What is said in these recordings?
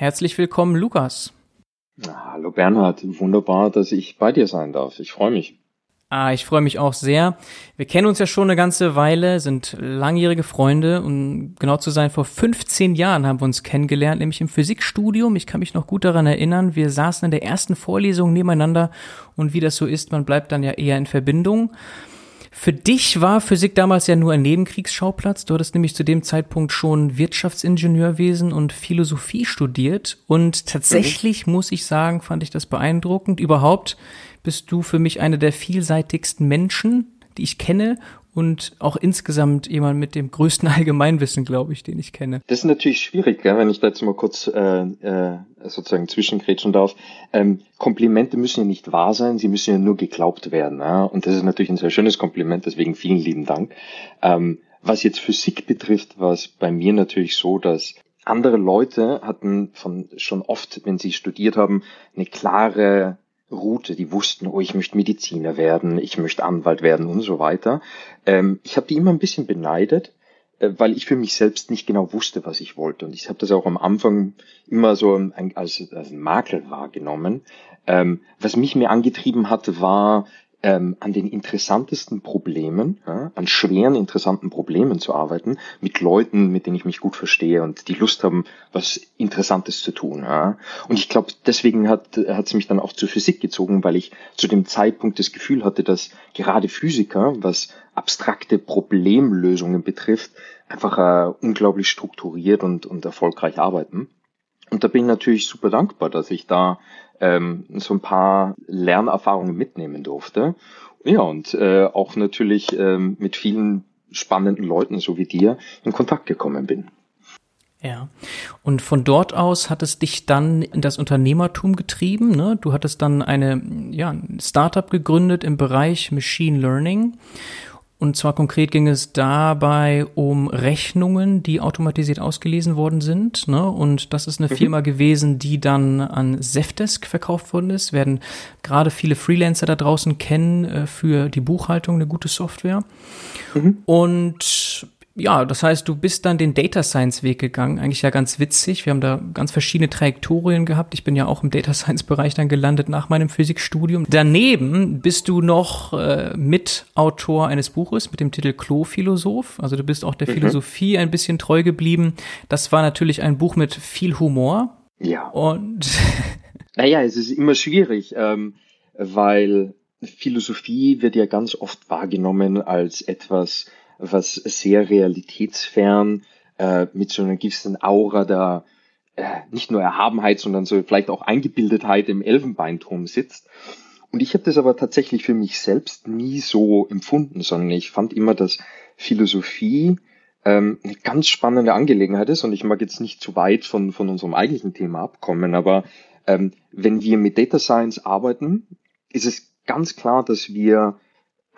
Herzlich willkommen, Lukas. Hallo Bernhard, wunderbar, dass ich bei dir sein darf. Ich freue mich. Ah, ich freue mich auch sehr. Wir kennen uns ja schon eine ganze Weile, sind langjährige Freunde und genau zu sein, vor 15 Jahren haben wir uns kennengelernt, nämlich im Physikstudium. Ich kann mich noch gut daran erinnern. Wir saßen in der ersten Vorlesung nebeneinander und wie das so ist, man bleibt dann ja eher in Verbindung. Für dich war Physik damals ja nur ein Nebenkriegsschauplatz. Du hattest nämlich zu dem Zeitpunkt schon Wirtschaftsingenieurwesen und Philosophie studiert. Und tatsächlich mhm. muss ich sagen, fand ich das beeindruckend. Überhaupt bist du für mich einer der vielseitigsten Menschen, die ich kenne und auch insgesamt jemand mit dem größten Allgemeinwissen, glaube ich, den ich kenne. Das ist natürlich schwierig, gell, wenn ich da jetzt mal kurz äh, äh, sozusagen zwischengrätschen darf. Ähm, Komplimente müssen ja nicht wahr sein, sie müssen ja nur geglaubt werden. Ja? Und das ist natürlich ein sehr schönes Kompliment, deswegen vielen lieben Dank. Ähm, was jetzt Physik betrifft, war es bei mir natürlich so, dass andere Leute hatten von schon oft, wenn sie studiert haben, eine klare Route, die wussten, oh, ich möchte Mediziner werden, ich möchte Anwalt werden und so weiter. Ähm, ich habe die immer ein bisschen beneidet, äh, weil ich für mich selbst nicht genau wusste, was ich wollte. Und ich habe das auch am Anfang immer so ein, als, als Makel wahrgenommen. Ähm, was mich mehr angetrieben hatte, war ähm, an den interessantesten Problemen, ja, an schweren, interessanten Problemen zu arbeiten, mit Leuten, mit denen ich mich gut verstehe und die Lust haben, was Interessantes zu tun. Ja. Und ich glaube, deswegen hat es mich dann auch zur Physik gezogen, weil ich zu dem Zeitpunkt das Gefühl hatte, dass gerade Physiker, was abstrakte Problemlösungen betrifft, einfach äh, unglaublich strukturiert und, und erfolgreich arbeiten. Und da bin ich natürlich super dankbar, dass ich da ähm, so ein paar Lernerfahrungen mitnehmen durfte. Ja, und äh, auch natürlich ähm, mit vielen spannenden Leuten, so wie dir, in Kontakt gekommen bin. Ja. Und von dort aus hat es dich dann in das Unternehmertum getrieben. Ne? Du hattest dann eine ja, Startup gegründet im Bereich Machine Learning und zwar konkret ging es dabei um Rechnungen, die automatisiert ausgelesen worden sind. Ne? Und das ist eine mhm. Firma gewesen, die dann an Zefdesk verkauft worden ist. Werden gerade viele Freelancer da draußen kennen äh, für die Buchhaltung, eine gute Software. Mhm. Und ja, das heißt, du bist dann den Data Science Weg gegangen. Eigentlich ja ganz witzig. Wir haben da ganz verschiedene Trajektorien gehabt. Ich bin ja auch im Data Science Bereich dann gelandet nach meinem Physikstudium. Daneben bist du noch äh, Mitautor eines Buches mit dem Titel Klo-Philosoph. Also du bist auch der mhm. Philosophie ein bisschen treu geblieben. Das war natürlich ein Buch mit viel Humor. Ja. Und naja, es ist immer schwierig, ähm, weil Philosophie wird ja ganz oft wahrgenommen als etwas, was sehr realitätsfern äh, mit so einer gewissen Aura der äh, nicht nur Erhabenheit, sondern so vielleicht auch Eingebildetheit im Elfenbeinturm sitzt. Und ich habe das aber tatsächlich für mich selbst nie so empfunden, sondern ich fand immer, dass Philosophie ähm, eine ganz spannende Angelegenheit ist. Und ich mag jetzt nicht zu weit von, von unserem eigentlichen Thema abkommen, aber ähm, wenn wir mit Data Science arbeiten, ist es ganz klar, dass wir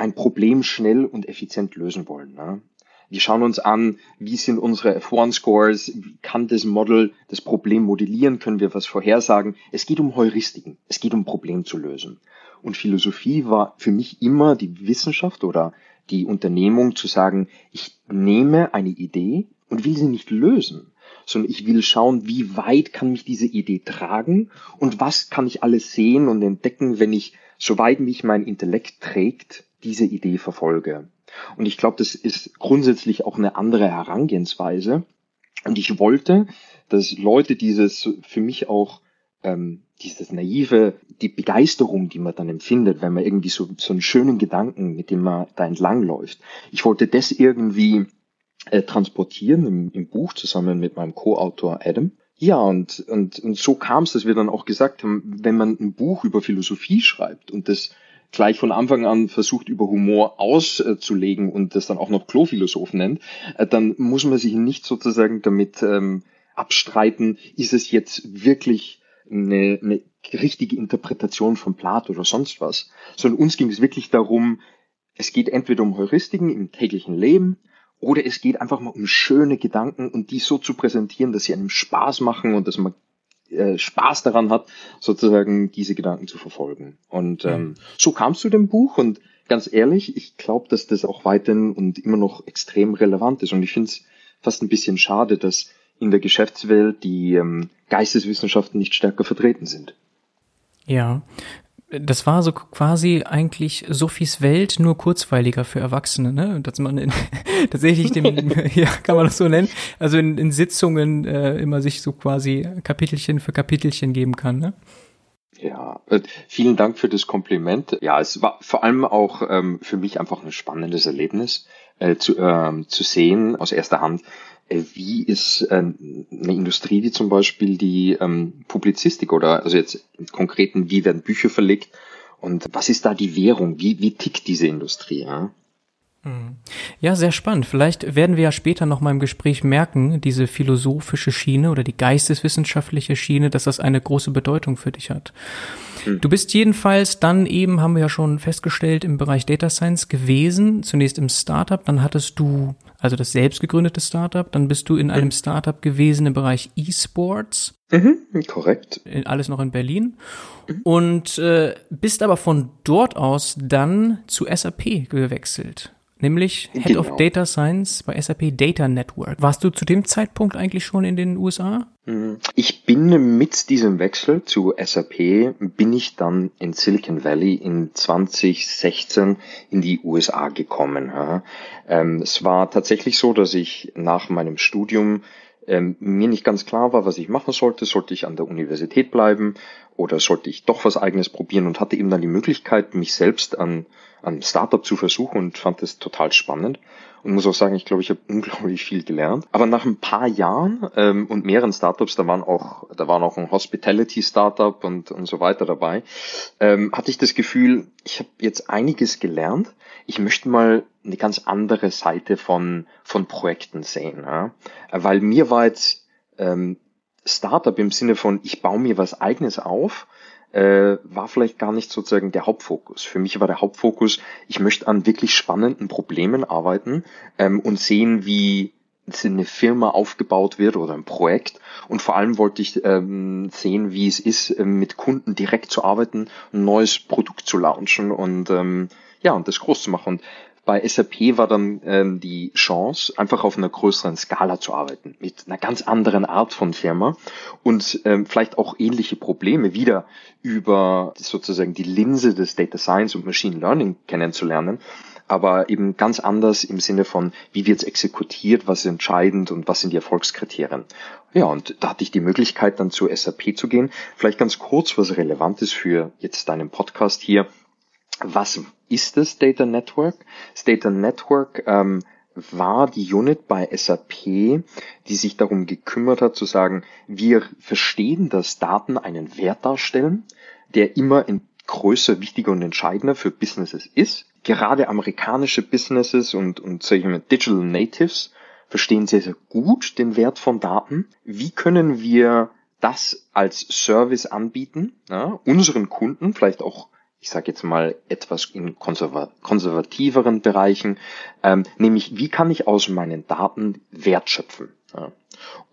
ein Problem schnell und effizient lösen wollen. Ne? Wir schauen uns an, wie sind unsere F1-Scores, kann das Model das Problem modellieren, können wir was vorhersagen. Es geht um Heuristiken, es geht um Problem zu lösen. Und Philosophie war für mich immer die Wissenschaft oder die Unternehmung zu sagen, ich nehme eine Idee und will sie nicht lösen, sondern ich will schauen, wie weit kann mich diese Idee tragen und was kann ich alles sehen und entdecken, wenn ich, soweit mich mein Intellekt trägt, diese Idee verfolge. Und ich glaube, das ist grundsätzlich auch eine andere Herangehensweise. Und ich wollte, dass Leute dieses für mich auch ähm, dieses naive, die Begeisterung, die man dann empfindet, wenn man irgendwie so, so einen schönen Gedanken, mit dem man da entlang läuft. Ich wollte das irgendwie äh, transportieren im, im Buch zusammen mit meinem Co-Autor Adam. Ja, und, und, und so kam es, dass wir dann auch gesagt haben, wenn man ein Buch über Philosophie schreibt und das gleich von Anfang an versucht, über Humor auszulegen und das dann auch noch Klophilosoph nennt, äh, dann muss man sich nicht sozusagen damit ähm, abstreiten, ist es jetzt wirklich eine, eine richtige Interpretation von Plato oder sonst was, sondern uns ging es wirklich darum, es geht entweder um Heuristiken im täglichen Leben oder es geht einfach mal um schöne Gedanken und die so zu präsentieren, dass sie einem Spaß machen und dass man äh, Spaß daran hat, sozusagen diese Gedanken zu verfolgen. Und ähm, so kamst du dem Buch und ganz ehrlich, ich glaube, dass das auch weiterhin und immer noch extrem relevant ist. Und ich finde es fast ein bisschen schade, dass in der Geschäftswelt die ähm, Geisteswissenschaften nicht stärker vertreten sind. Ja, das war so quasi eigentlich Sophies Welt nur kurzweiliger für Erwachsene, ne? Dass man in, tatsächlich dem, ja, kann man das so nennen, also in, in Sitzungen äh, immer sich so quasi Kapitelchen für Kapitelchen geben kann, ne? Ja, äh, vielen Dank für das Kompliment. Ja, es war vor allem auch ähm, für mich einfach ein spannendes Erlebnis äh, zu, äh, zu sehen aus erster Hand, wie ist äh, eine Industrie wie zum Beispiel die ähm, Publizistik oder also jetzt im Konkreten, wie werden Bücher verlegt und was ist da die Währung? Wie, wie tickt diese Industrie? Ja? Mhm. Ja, sehr spannend. Vielleicht werden wir ja später noch mal im Gespräch merken, diese philosophische Schiene oder die geisteswissenschaftliche Schiene, dass das eine große Bedeutung für dich hat. Du bist jedenfalls dann eben, haben wir ja schon festgestellt, im Bereich Data Science gewesen. Zunächst im Startup, dann hattest du, also das selbst gegründete Startup, dann bist du in einem Startup gewesen im Bereich E-Sports. Mhm, korrekt. Alles noch in Berlin. Und äh, bist aber von dort aus dann zu SAP gewechselt nämlich Head genau. of Data Science bei SAP Data Network. Warst du zu dem Zeitpunkt eigentlich schon in den USA? Mhm. Ich bin mit diesem Wechsel zu SAP, bin ich dann in Silicon Valley in 2016 in die USA gekommen. Ähm, es war tatsächlich so, dass ich nach meinem Studium ähm, mir nicht ganz klar war, was ich machen sollte. Sollte ich an der Universität bleiben oder sollte ich doch was eigenes probieren und hatte eben dann die Möglichkeit, mich selbst an, an Startup zu versuchen und fand das total spannend. Und muss auch sagen, ich glaube, ich habe unglaublich viel gelernt. Aber nach ein paar Jahren ähm, und mehreren Startups, da waren auch, da waren auch ein Hospitality-Startup und, und so weiter dabei, ähm, hatte ich das Gefühl, ich habe jetzt einiges gelernt. Ich möchte mal eine ganz andere Seite von, von Projekten sehen. Ja? Weil mir war jetzt ähm, Startup im Sinne von, ich baue mir was eigenes auf, äh, war vielleicht gar nicht sozusagen der Hauptfokus. Für mich war der Hauptfokus, ich möchte an wirklich spannenden Problemen arbeiten ähm, und sehen, wie eine Firma aufgebaut wird oder ein Projekt. Und vor allem wollte ich ähm, sehen, wie es ist, ähm, mit Kunden direkt zu arbeiten, ein neues Produkt zu launchen und ähm, ja, und das groß zu machen. Und bei SAP war dann ähm, die Chance, einfach auf einer größeren Skala zu arbeiten, mit einer ganz anderen Art von Firma und ähm, vielleicht auch ähnliche Probleme wieder über sozusagen die Linse des Data Science und Machine Learning kennenzulernen, aber eben ganz anders im Sinne von, wie wird es exekutiert, was ist entscheidend und was sind die Erfolgskriterien. Ja, und da hatte ich die Möglichkeit dann zu SAP zu gehen. Vielleicht ganz kurz, was relevant ist für jetzt deinen Podcast hier. Was ist das Data Network? Das Data Network ähm, war die Unit bei SAP, die sich darum gekümmert hat zu sagen, wir verstehen, dass Daten einen Wert darstellen, der immer in größer, wichtiger und entscheidender für Businesses ist. Gerade amerikanische Businesses und, und mal, Digital Natives verstehen sehr, sehr gut den Wert von Daten. Wie können wir das als Service anbieten, ja, unseren Kunden, vielleicht auch ich sage jetzt mal etwas in konservativeren Bereichen, ähm, nämlich wie kann ich aus meinen Daten Wert schöpfen. Ja.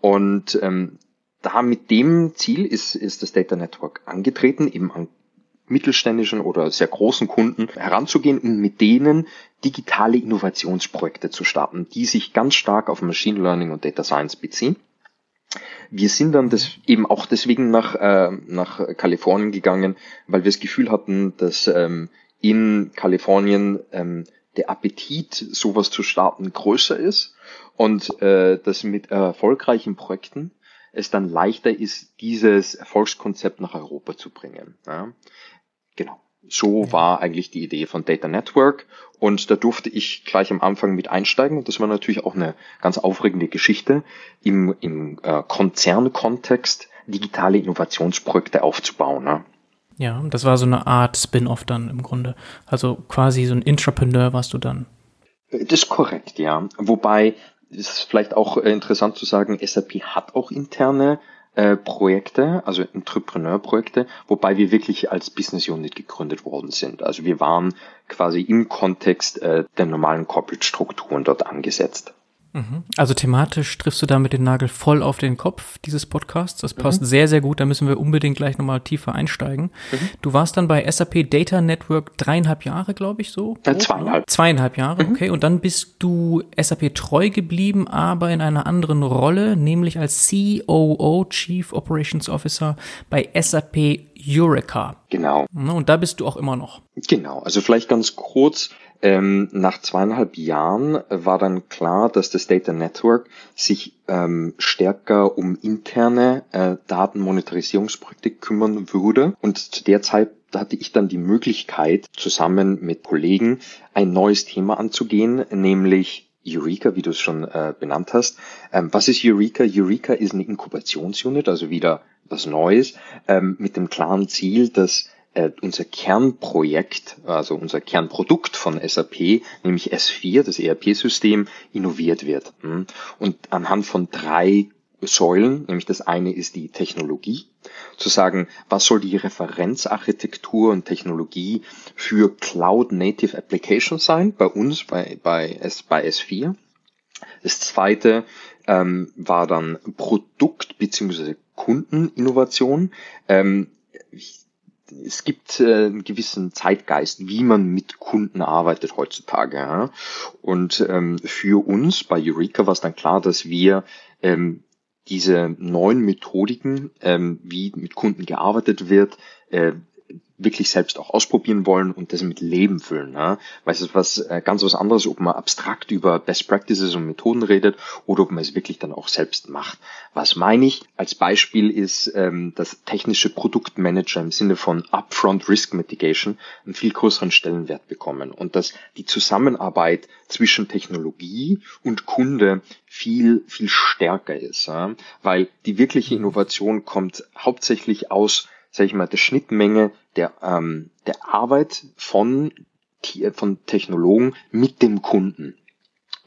Und ähm, da mit dem Ziel ist, ist das Data Network angetreten, eben an mittelständischen oder sehr großen Kunden heranzugehen und mit denen digitale Innovationsprojekte zu starten, die sich ganz stark auf Machine Learning und Data Science beziehen. Wir sind dann das eben auch deswegen nach, äh, nach Kalifornien gegangen, weil wir das Gefühl hatten, dass ähm, in Kalifornien ähm, der Appetit, sowas zu starten, größer ist und äh, dass mit erfolgreichen Projekten es dann leichter ist, dieses Erfolgskonzept nach Europa zu bringen. Ja? Genau. So war eigentlich die Idee von Data Network und da durfte ich gleich am Anfang mit einsteigen und das war natürlich auch eine ganz aufregende Geschichte im, im äh, Konzernkontext digitale Innovationsprojekte aufzubauen. Ne? Ja, das war so eine Art Spin-off dann im Grunde. Also quasi so ein Intrapreneur warst du dann. Das ist korrekt, ja. Wobei es ist vielleicht auch interessant zu sagen, SAP hat auch interne äh, Projekte, also Entrepreneur-Projekte, wobei wir wirklich als Business Unit gegründet worden sind. Also wir waren quasi im Kontext äh, der normalen Corporate-Strukturen dort angesetzt. Also thematisch triffst du damit den Nagel voll auf den Kopf dieses Podcasts. Das passt mhm. sehr, sehr gut. Da müssen wir unbedingt gleich nochmal tiefer einsteigen. Mhm. Du warst dann bei SAP Data Network dreieinhalb Jahre, glaube ich, so? Ja, zweieinhalb. Zweieinhalb Jahre, mhm. okay. Und dann bist du SAP treu geblieben, aber in einer anderen Rolle, nämlich als COO, Chief Operations Officer bei SAP Eureka. Genau. Und da bist du auch immer noch. Genau. Also vielleicht ganz kurz. Ähm, nach zweieinhalb Jahren war dann klar, dass das Data Network sich ähm, stärker um interne äh, Datenmonetarisierungsprojekte kümmern würde. Und zu der Zeit hatte ich dann die Möglichkeit, zusammen mit Kollegen ein neues Thema anzugehen, nämlich Eureka, wie du es schon äh, benannt hast. Ähm, was ist Eureka? Eureka ist eine Inkubationsunit, also wieder was Neues, ähm, mit dem klaren Ziel, dass äh, unser Kernprojekt, also unser Kernprodukt von SAP, nämlich S4, das ERP-System, innoviert wird. Hm? Und anhand von drei Säulen, nämlich das eine ist die Technologie, zu sagen, was soll die Referenzarchitektur und Technologie für Cloud Native Applications sein, bei uns, bei, bei, S, bei S4. Das zweite ähm, war dann Produkt- bzw. Kundeninnovation. Ähm, es gibt äh, einen gewissen Zeitgeist, wie man mit Kunden arbeitet heutzutage. Ja? Und ähm, für uns bei Eureka war es dann klar, dass wir ähm, diese neuen Methodiken, ähm, wie mit Kunden gearbeitet wird, äh, wirklich selbst auch ausprobieren wollen und das mit Leben füllen. Ja? Weil es ist was äh, ganz was anderes, ob man abstrakt über Best Practices und Methoden redet oder ob man es wirklich dann auch selbst macht. Was meine ich? Als Beispiel ist ähm, das technische Produktmanager im Sinne von Upfront Risk Mitigation einen viel größeren Stellenwert bekommen und dass die Zusammenarbeit zwischen Technologie und Kunde viel, viel stärker ist. Ja? Weil die wirkliche Innovation kommt hauptsächlich aus sage ich mal, der Schnittmenge der, ähm, der Arbeit von, von Technologen mit dem Kunden.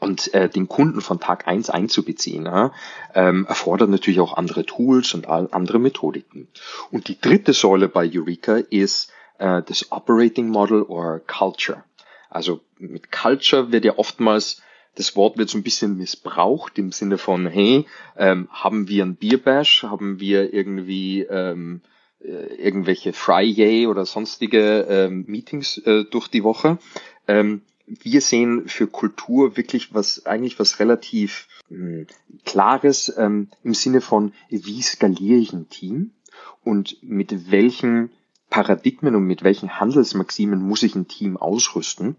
Und äh, den Kunden von Tag eins einzubeziehen, ja, ähm, erfordert natürlich auch andere Tools und andere Methodiken. Und die dritte Säule bei Eureka ist äh, das Operating Model or Culture. Also mit Culture wird ja oftmals das Wort wird so ein bisschen missbraucht im Sinne von, hey, ähm, haben wir ein Bierbash, haben wir irgendwie ähm, äh, irgendwelche Friday oder sonstige ähm, Meetings äh, durch die Woche. Ähm, wir sehen für Kultur wirklich was eigentlich was relativ mh, hm, klares ähm, im Sinne von wie skaliere ich ein Team und mit welchen Paradigmen und mit welchen Handelsmaximen muss ich ein Team ausrüsten,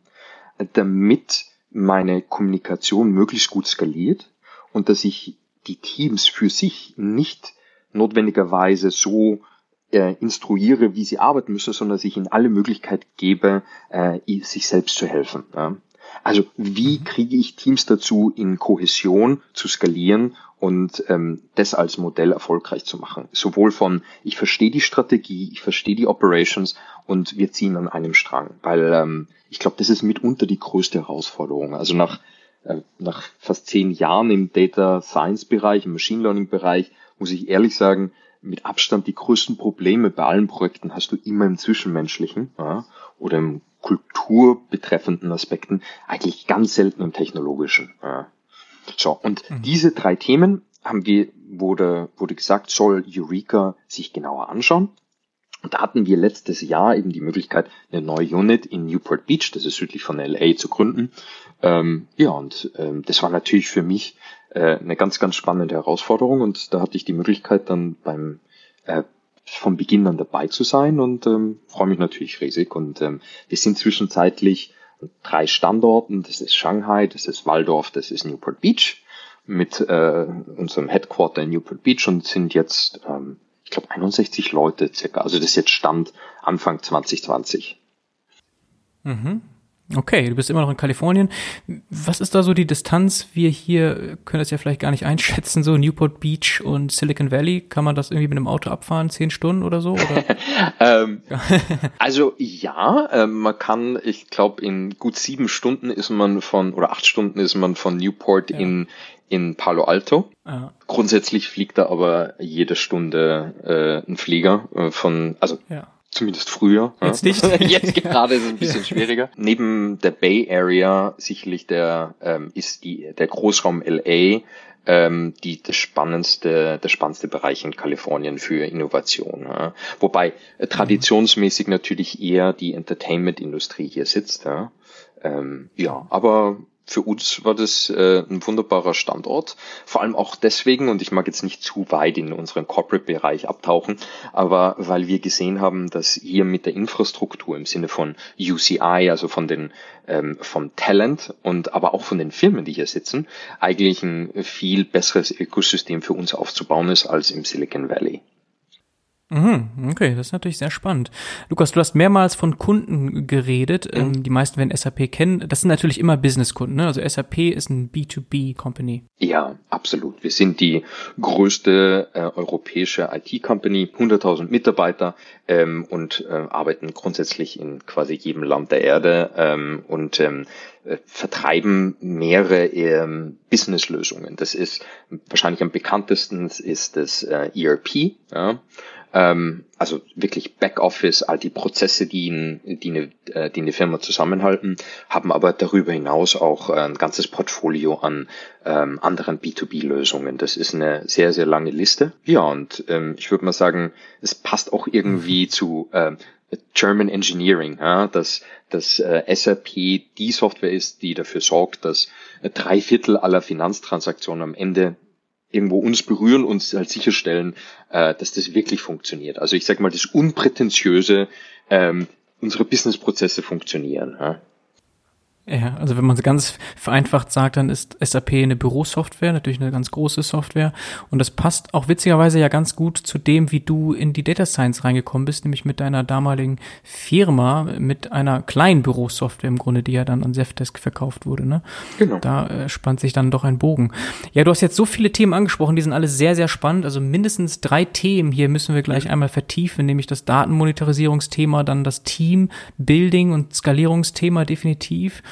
damit meine Kommunikation möglichst gut skaliert und dass ich die Teams für sich nicht notwendigerweise so äh, instruiere, wie sie arbeiten müssen, sondern sich ihnen alle Möglichkeit gebe, äh, sich selbst zu helfen. Ja. Also wie mhm. kriege ich Teams dazu, in Kohäsion zu skalieren und ähm, das als Modell erfolgreich zu machen? Sowohl von, ich verstehe die Strategie, ich verstehe die Operations und wir ziehen an einem Strang, weil ähm, ich glaube, das ist mitunter die größte Herausforderung. Also nach, äh, nach fast zehn Jahren im Data Science Bereich, im Machine Learning Bereich, muss ich ehrlich sagen, mit Abstand die größten Probleme bei allen Projekten hast du immer im Zwischenmenschlichen ja, oder im kulturbetreffenden Aspekten, eigentlich ganz selten im technologischen. Ja. So, und mhm. diese drei Themen haben wir, wurde, wurde gesagt, soll Eureka sich genauer anschauen. Und da hatten wir letztes Jahr eben die Möglichkeit, eine neue Unit in Newport Beach, das ist südlich von LA, zu gründen. Ähm, ja, und ähm, das war natürlich für mich äh, eine ganz, ganz spannende Herausforderung und da hatte ich die Möglichkeit dann beim äh, von Beginn an dabei zu sein und ähm, freue mich natürlich riesig. Und ähm, wir sind zwischenzeitlich drei Standorten. Das ist Shanghai, das ist Waldorf, das ist Newport Beach mit äh, unserem Headquarter in Newport Beach und sind jetzt, ähm, ich glaube, 61 Leute circa. Also das ist jetzt Stand Anfang 2020. Mhm. Okay, du bist immer noch in Kalifornien. Was ist da so die Distanz? Wir hier können das ja vielleicht gar nicht einschätzen, so Newport Beach und Silicon Valley. Kann man das irgendwie mit einem Auto abfahren, zehn Stunden oder so? Oder? ähm, also ja, äh, man kann, ich glaube, in gut sieben Stunden ist man von, oder acht Stunden ist man von Newport ja. in, in Palo Alto. Ja. Grundsätzlich fliegt da aber jede Stunde äh, ein Flieger äh, von, also ja. Zumindest früher. Jetzt nicht. Jetzt gerade ist es ein bisschen ja. schwieriger. Neben der Bay Area sicherlich der ähm, ist die der Großraum LA ähm, die das spannendste der spannendste Bereich in Kalifornien für Innovation. Ja. Wobei äh, traditionsmäßig natürlich eher die Entertainment-Industrie hier sitzt. Ja. Ähm, ja, aber für uns war das äh, ein wunderbarer Standort. Vor allem auch deswegen, und ich mag jetzt nicht zu weit in unseren Corporate-Bereich abtauchen, aber weil wir gesehen haben, dass hier mit der Infrastruktur im Sinne von UCI, also von den ähm, vom Talent und aber auch von den Firmen, die hier sitzen, eigentlich ein viel besseres Ökosystem für uns aufzubauen ist als im Silicon Valley. Mhm, okay, das ist natürlich sehr spannend. Lukas, du hast mehrmals von Kunden geredet. Mhm. Ähm, die meisten werden SAP kennen. Das sind natürlich immer Businesskunden. Ne? Also SAP ist ein B2B-Company. Ja, absolut. Wir sind die größte äh, europäische IT-Company, 100.000 Mitarbeiter ähm, und äh, arbeiten grundsätzlich in quasi jedem Land der Erde ähm, und ähm, äh, vertreiben mehrere ähm, Business-Lösungen. Das ist wahrscheinlich am bekanntesten ist das äh, ERP. Ja? Ähm, also wirklich Backoffice, all die Prozesse, die, in, die, eine, äh, die eine Firma zusammenhalten, haben aber darüber hinaus auch äh, ein ganzes Portfolio an ähm, anderen B2B-Lösungen. Das ist eine sehr, sehr lange Liste. Ja, und ähm, ich würde mal sagen, es passt auch irgendwie zu äh, German Engineering, ja, dass, dass äh, SAP die Software ist, die dafür sorgt, dass äh, drei Viertel aller Finanztransaktionen am Ende irgendwo uns berühren und halt sicherstellen, äh, dass das wirklich funktioniert. Also ich sage mal, das Unprätentiöse, ähm, unsere Businessprozesse funktionieren. Ja? Ja, also wenn man es ganz vereinfacht sagt, dann ist SAP eine Bürosoftware, natürlich eine ganz große Software. Und das passt auch witzigerweise ja ganz gut zu dem, wie du in die Data Science reingekommen bist, nämlich mit deiner damaligen Firma, mit einer kleinen Bürosoftware im Grunde, die ja dann an Zefdesk verkauft wurde. Ne? Genau. Da äh, spannt sich dann doch ein Bogen. Ja, du hast jetzt so viele Themen angesprochen, die sind alle sehr, sehr spannend. Also mindestens drei Themen hier müssen wir gleich mhm. einmal vertiefen, nämlich das Datenmonetarisierungsthema, dann das Team, Building und Skalierungsthema definitiv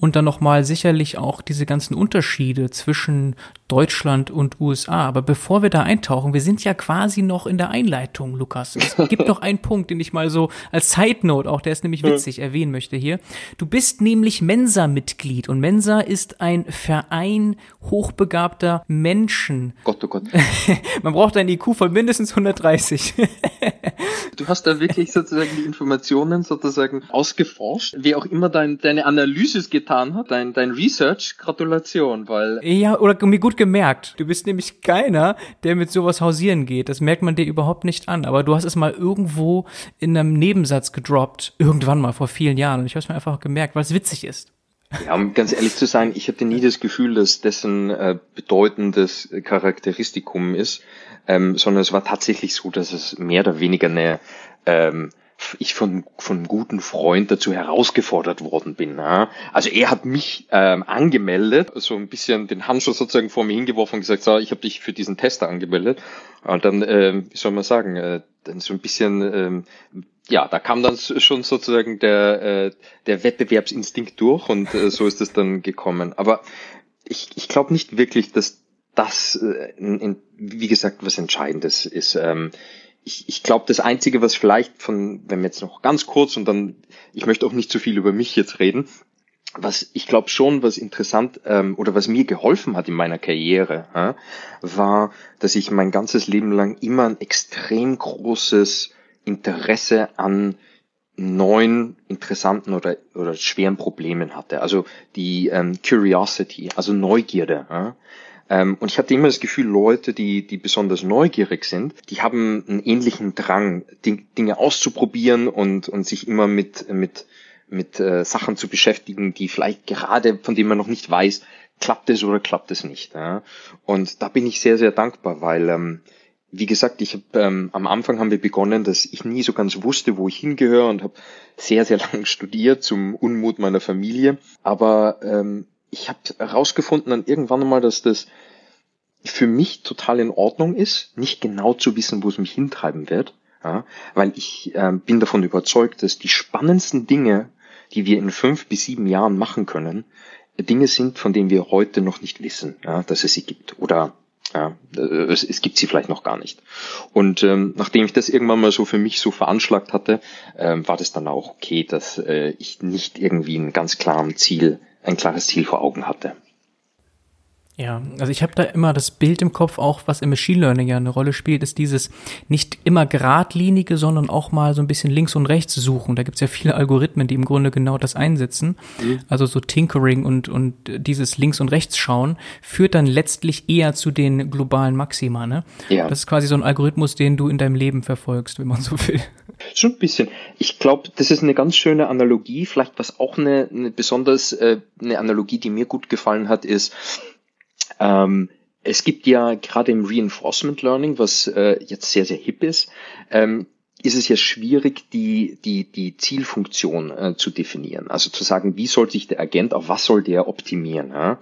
und dann nochmal sicherlich auch diese ganzen Unterschiede zwischen Deutschland und USA. Aber bevor wir da eintauchen, wir sind ja quasi noch in der Einleitung, Lukas. Es gibt noch einen Punkt, den ich mal so als Side Note, auch der ist nämlich witzig, erwähnen möchte hier. Du bist nämlich Mensa-Mitglied und Mensa ist ein Verein hochbegabter Menschen. Gott, oh Gott. Man braucht ein IQ von mindestens 130. du hast da wirklich sozusagen die Informationen sozusagen ausgeforscht, wie auch immer dein, deine Analyse getan hat, dein, dein Research, Gratulation, weil. Ja, oder mir gut gemerkt. Du bist nämlich keiner, der mit sowas hausieren geht. Das merkt man dir überhaupt nicht an. Aber du hast es mal irgendwo in einem Nebensatz gedroppt. Irgendwann mal vor vielen Jahren. Und ich habe es mir einfach gemerkt, weil es witzig ist. Ja, um ganz ehrlich zu sein, ich hatte nie das Gefühl, dass dessen äh, bedeutendes Charakteristikum ist, ähm, sondern es war tatsächlich so, dass es mehr oder weniger eine ähm, ich von, von einem guten Freund dazu herausgefordert worden bin. Ja. Also er hat mich ähm, angemeldet, so ein bisschen den Handschuh sozusagen vor mir hingeworfen und gesagt, so, ich habe dich für diesen Tester angemeldet. Und dann, äh, wie soll man sagen, äh, dann so ein bisschen, ähm, ja, da kam dann schon sozusagen der, äh, der Wettbewerbsinstinkt durch und äh, so ist es dann gekommen. Aber ich, ich glaube nicht wirklich, dass das, äh, in, in, wie gesagt, was Entscheidendes ist. Ähm, ich, ich glaube, das Einzige, was vielleicht von, wenn wir jetzt noch ganz kurz und dann, ich möchte auch nicht zu viel über mich jetzt reden, was ich glaube schon, was interessant ähm, oder was mir geholfen hat in meiner Karriere, äh, war, dass ich mein ganzes Leben lang immer ein extrem großes Interesse an neuen, interessanten oder, oder schweren Problemen hatte. Also die ähm, Curiosity, also Neugierde. Äh. Ähm, und ich hatte immer das Gefühl, Leute, die, die besonders neugierig sind, die haben einen ähnlichen Drang, Dinge auszuprobieren und, und sich immer mit, mit, mit äh, Sachen zu beschäftigen, die vielleicht gerade, von denen man noch nicht weiß, klappt es oder klappt es nicht. Ja? Und da bin ich sehr, sehr dankbar, weil, ähm, wie gesagt, ich hab, ähm, am Anfang haben wir begonnen, dass ich nie so ganz wusste, wo ich hingehöre und habe sehr, sehr lang studiert zum Unmut meiner Familie. Aber ähm, ich habe herausgefunden dann irgendwann einmal, dass das für mich total in Ordnung ist, nicht genau zu wissen, wo es mich hintreiben wird, ja, weil ich äh, bin davon überzeugt, dass die spannendsten Dinge, die wir in fünf bis sieben Jahren machen können, Dinge sind, von denen wir heute noch nicht wissen, ja, dass es sie gibt. Oder ja, es, es gibt sie vielleicht noch gar nicht. Und ähm, nachdem ich das irgendwann mal so für mich so veranschlagt hatte, ähm, war das dann auch okay, dass äh, ich nicht irgendwie ein ganz klaren Ziel, ein klares Ziel vor Augen hatte. Ja, also ich habe da immer das Bild im Kopf, auch was im Machine Learning ja eine Rolle spielt, ist dieses nicht immer geradlinige, sondern auch mal so ein bisschen links und rechts suchen. Da gibt's ja viele Algorithmen, die im Grunde genau das einsetzen. Mhm. Also so Tinkering und, und dieses links und rechts schauen führt dann letztlich eher zu den globalen Maxima. Ne? Ja. Das ist quasi so ein Algorithmus, den du in deinem Leben verfolgst, wenn man so will. Schon ein bisschen. Ich glaube, das ist eine ganz schöne Analogie. Vielleicht was auch eine, eine besonders äh, eine Analogie, die mir gut gefallen hat, ist, ähm, es gibt ja gerade im Reinforcement Learning, was äh, jetzt sehr, sehr hip ist, ähm, ist es ja schwierig, die, die, die Zielfunktion äh, zu definieren. Also zu sagen, wie soll sich der Agent, auf was soll der optimieren? Ja?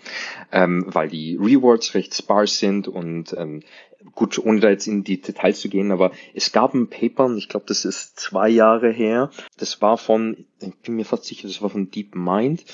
Ähm, weil die Rewards recht sparse sind und ähm, gut, ohne da jetzt in die Details zu gehen, aber es gab ein Paper, ich glaube, das ist zwei Jahre her, das war von, ich bin mir fast sicher, das war von DeepMind.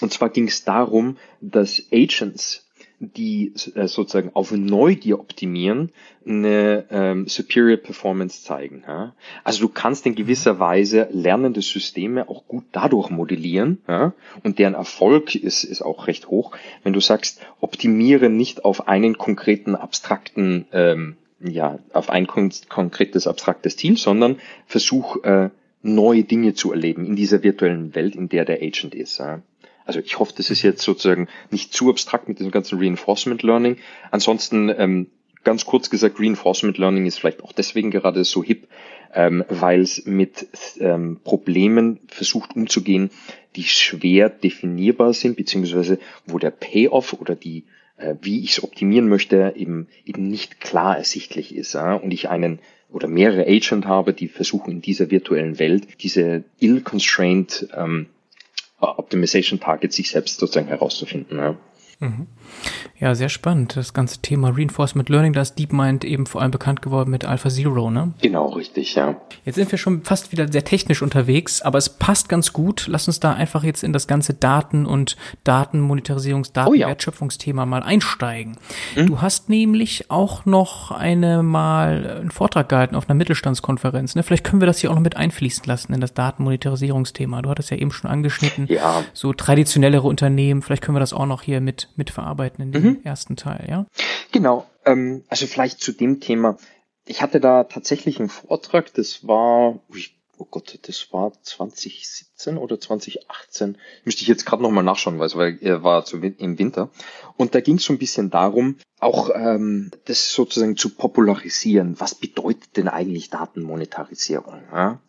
Und zwar ging es darum, dass Agents die äh, sozusagen auf Neugier optimieren, eine ähm, Superior Performance zeigen. Ja? Also du kannst in gewisser Weise lernende Systeme auch gut dadurch modellieren ja? und deren Erfolg ist, ist auch recht hoch, wenn du sagst, optimiere nicht auf einen konkreten abstrakten, ähm, ja, auf ein konkretes abstraktes Ziel, sondern versuch äh, neue Dinge zu erleben in dieser virtuellen Welt, in der der Agent ist. Ja? Also ich hoffe, das ist jetzt sozusagen nicht zu abstrakt mit diesem ganzen Reinforcement Learning. Ansonsten, ähm, ganz kurz gesagt, Reinforcement Learning ist vielleicht auch deswegen gerade so hip, ähm, weil es mit ähm, Problemen versucht umzugehen, die schwer definierbar sind, beziehungsweise wo der Payoff oder die, äh, wie ich es optimieren möchte, eben, eben nicht klar ersichtlich ist. Ja? Und ich einen oder mehrere Agent habe, die versuchen in dieser virtuellen Welt diese ill-constrained ähm, Optimization Target sich selbst sozusagen herauszufinden. Ja. Mhm. Ja, sehr spannend. Das ganze Thema Reinforcement Learning, da ist DeepMind eben vor allem bekannt geworden mit AlphaZero, ne? Genau, richtig, ja. Jetzt sind wir schon fast wieder sehr technisch unterwegs, aber es passt ganz gut. Lass uns da einfach jetzt in das ganze Daten- und Datenmonetarisierungs-, Datenwertschöpfungsthema oh, ja. mal einsteigen. Mhm. Du hast nämlich auch noch eine mal einen Vortrag gehalten auf einer Mittelstandskonferenz, ne? Vielleicht können wir das hier auch noch mit einfließen lassen in das Datenmonetarisierungsthema. Du hattest ja eben schon angeschnitten. Ja. So traditionellere Unternehmen, vielleicht können wir das auch noch hier mit, mit verarbeiten in dem mhm. ersten Teil, ja? Genau. Ähm, also vielleicht zu dem Thema. Ich hatte da tatsächlich einen Vortrag, das war, oh Gott, das war 2017 oder 2018. Müsste ich jetzt gerade nochmal nachschauen, weil er war zu, im Winter. Und da ging es so ein bisschen darum, auch ähm, das sozusagen zu popularisieren. Was bedeutet denn eigentlich Datenmonetarisierung? Ja?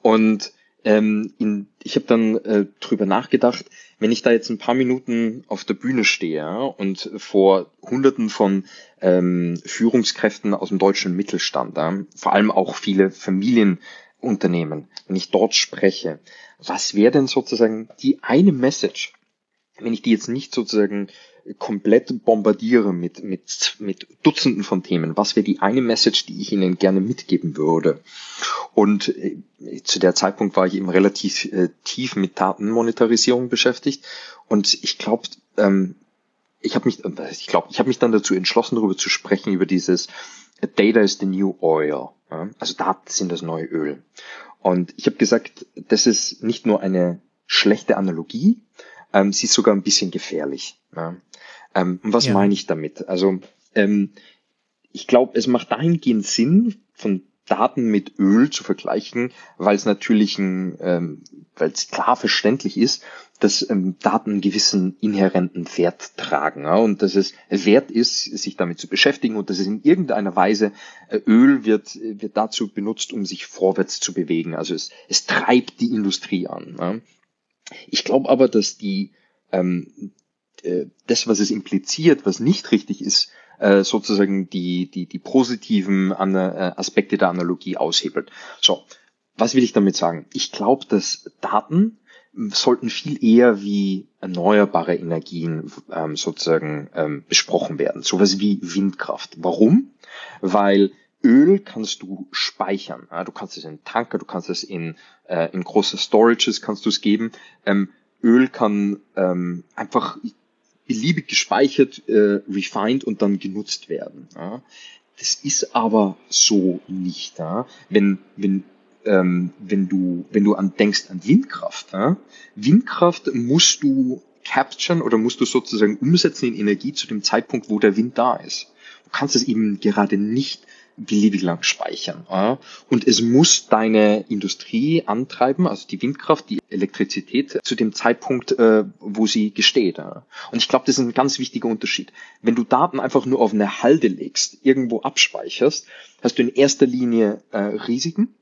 Und ähm, in, ich habe dann äh, drüber nachgedacht, wenn ich da jetzt ein paar Minuten auf der Bühne stehe und vor Hunderten von ähm, Führungskräften aus dem deutschen Mittelstand, ja, vor allem auch viele Familienunternehmen, wenn ich dort spreche, was wäre denn sozusagen die eine Message, wenn ich die jetzt nicht sozusagen komplett bombardiere mit, mit, mit Dutzenden von Themen. Was wäre die eine Message, die ich Ihnen gerne mitgeben würde? Und äh, zu der Zeitpunkt war ich eben relativ äh, tief mit Datenmonetarisierung beschäftigt. Und ich glaube, ähm, ich habe mich, äh, ich glaube, ich habe mich dann dazu entschlossen, darüber zu sprechen, über dieses Data is the new oil. Ja? Also Daten sind das neue Öl. Und ich habe gesagt, das ist nicht nur eine schlechte Analogie, ähm, sie ist sogar ein bisschen gefährlich. Ja. Ähm, was ja. meine ich damit? Also ähm, ich glaube, es macht dahingehend Sinn, von Daten mit Öl zu vergleichen, weil es natürlich ein, ähm, weil es klar verständlich ist, dass ähm, Daten einen gewissen inhärenten Wert tragen ja, und dass es wert ist, sich damit zu beschäftigen und dass es in irgendeiner Weise äh, Öl wird, wird dazu benutzt, um sich vorwärts zu bewegen. Also es, es treibt die Industrie an. Ja. Ich glaube aber, dass die ähm, äh, das, was es impliziert, was nicht richtig ist, äh, sozusagen die, die, die positiven An äh, Aspekte der Analogie aushebelt. So, was will ich damit sagen? Ich glaube, dass Daten sollten viel eher wie erneuerbare Energien ähm, sozusagen ähm, besprochen werden. Sowas wie Windkraft. Warum? Weil Öl kannst du speichern. Ja, du kannst es in Tanker, du kannst es in, äh, in große Storages kannst du es geben. Ähm, Öl kann ähm, einfach beliebig gespeichert, äh, refined und dann genutzt werden. Ja. Das ist aber so nicht. Ja. Wenn, wenn, ähm, wenn, du, wenn du an, denkst an Windkraft, ja. Windkraft musst du capturen oder musst du sozusagen umsetzen in Energie zu dem Zeitpunkt, wo der Wind da ist. Du kannst es eben gerade nicht beliebig lang speichern. Und es muss deine Industrie antreiben, also die Windkraft, die Elektrizität, zu dem Zeitpunkt, äh, wo sie gesteht. Und ich glaube, das ist ein ganz wichtiger Unterschied. Wenn du Daten einfach nur auf eine Halde legst, irgendwo abspeicherst, hast du in erster Linie äh, Risiken.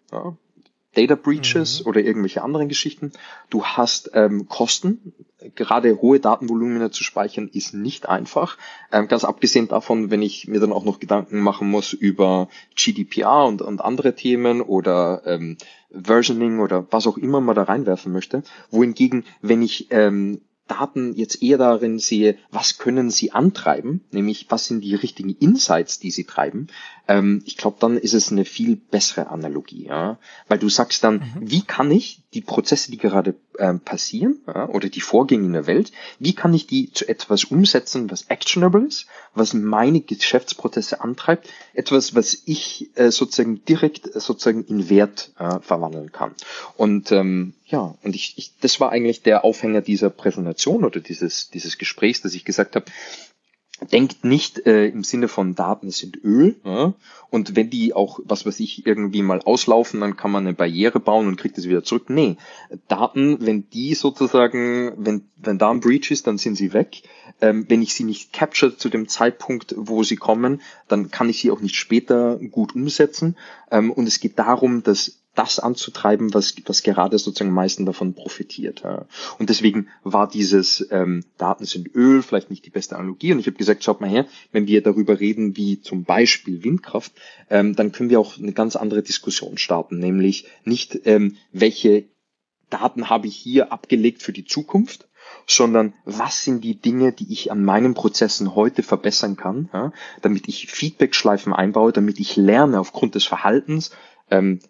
Data Breaches mhm. oder irgendwelche anderen Geschichten. Du hast ähm, Kosten. Gerade hohe Datenvolumina zu speichern ist nicht einfach. Ähm, ganz abgesehen davon, wenn ich mir dann auch noch Gedanken machen muss über GDPR und, und andere Themen oder ähm, Versioning oder was auch immer man da reinwerfen möchte. Wohingegen, wenn ich ähm, Daten jetzt eher darin sehe, was können sie antreiben, nämlich was sind die richtigen Insights, die sie treiben, ähm, ich glaube, dann ist es eine viel bessere Analogie, ja? weil du sagst dann, mhm. wie kann ich die Prozesse, die gerade ähm, passieren ja, oder die Vorgänge in der Welt, wie kann ich die zu etwas umsetzen, was actionable ist, was meine Geschäftsprozesse antreibt, etwas, was ich äh, sozusagen direkt äh, sozusagen in Wert äh, verwandeln kann. Und ähm, ja, und ich, ich, das war eigentlich der Aufhänger dieser Präsentation oder dieses, dieses Gesprächs, dass ich gesagt habe, denkt nicht äh, im Sinne von Daten sind Öl. Ja? Und wenn die auch, was weiß ich, irgendwie mal auslaufen, dann kann man eine Barriere bauen und kriegt es wieder zurück. Nee, Daten, wenn die sozusagen, wenn, wenn da ein Breach ist, dann sind sie weg. Ähm, wenn ich sie nicht capture zu dem Zeitpunkt, wo sie kommen, dann kann ich sie auch nicht später gut umsetzen. Ähm, und es geht darum, dass das anzutreiben, was, was gerade sozusagen am meisten davon profitiert. Ja. Und deswegen war dieses ähm, Daten sind Öl vielleicht nicht die beste Analogie. Und ich habe gesagt, schaut mal her, wenn wir darüber reden, wie zum Beispiel Windkraft, ähm, dann können wir auch eine ganz andere Diskussion starten, nämlich nicht, ähm, welche Daten habe ich hier abgelegt für die Zukunft, sondern was sind die Dinge, die ich an meinen Prozessen heute verbessern kann, ja, damit ich Feedback-Schleifen einbaue, damit ich lerne aufgrund des Verhaltens, ähm,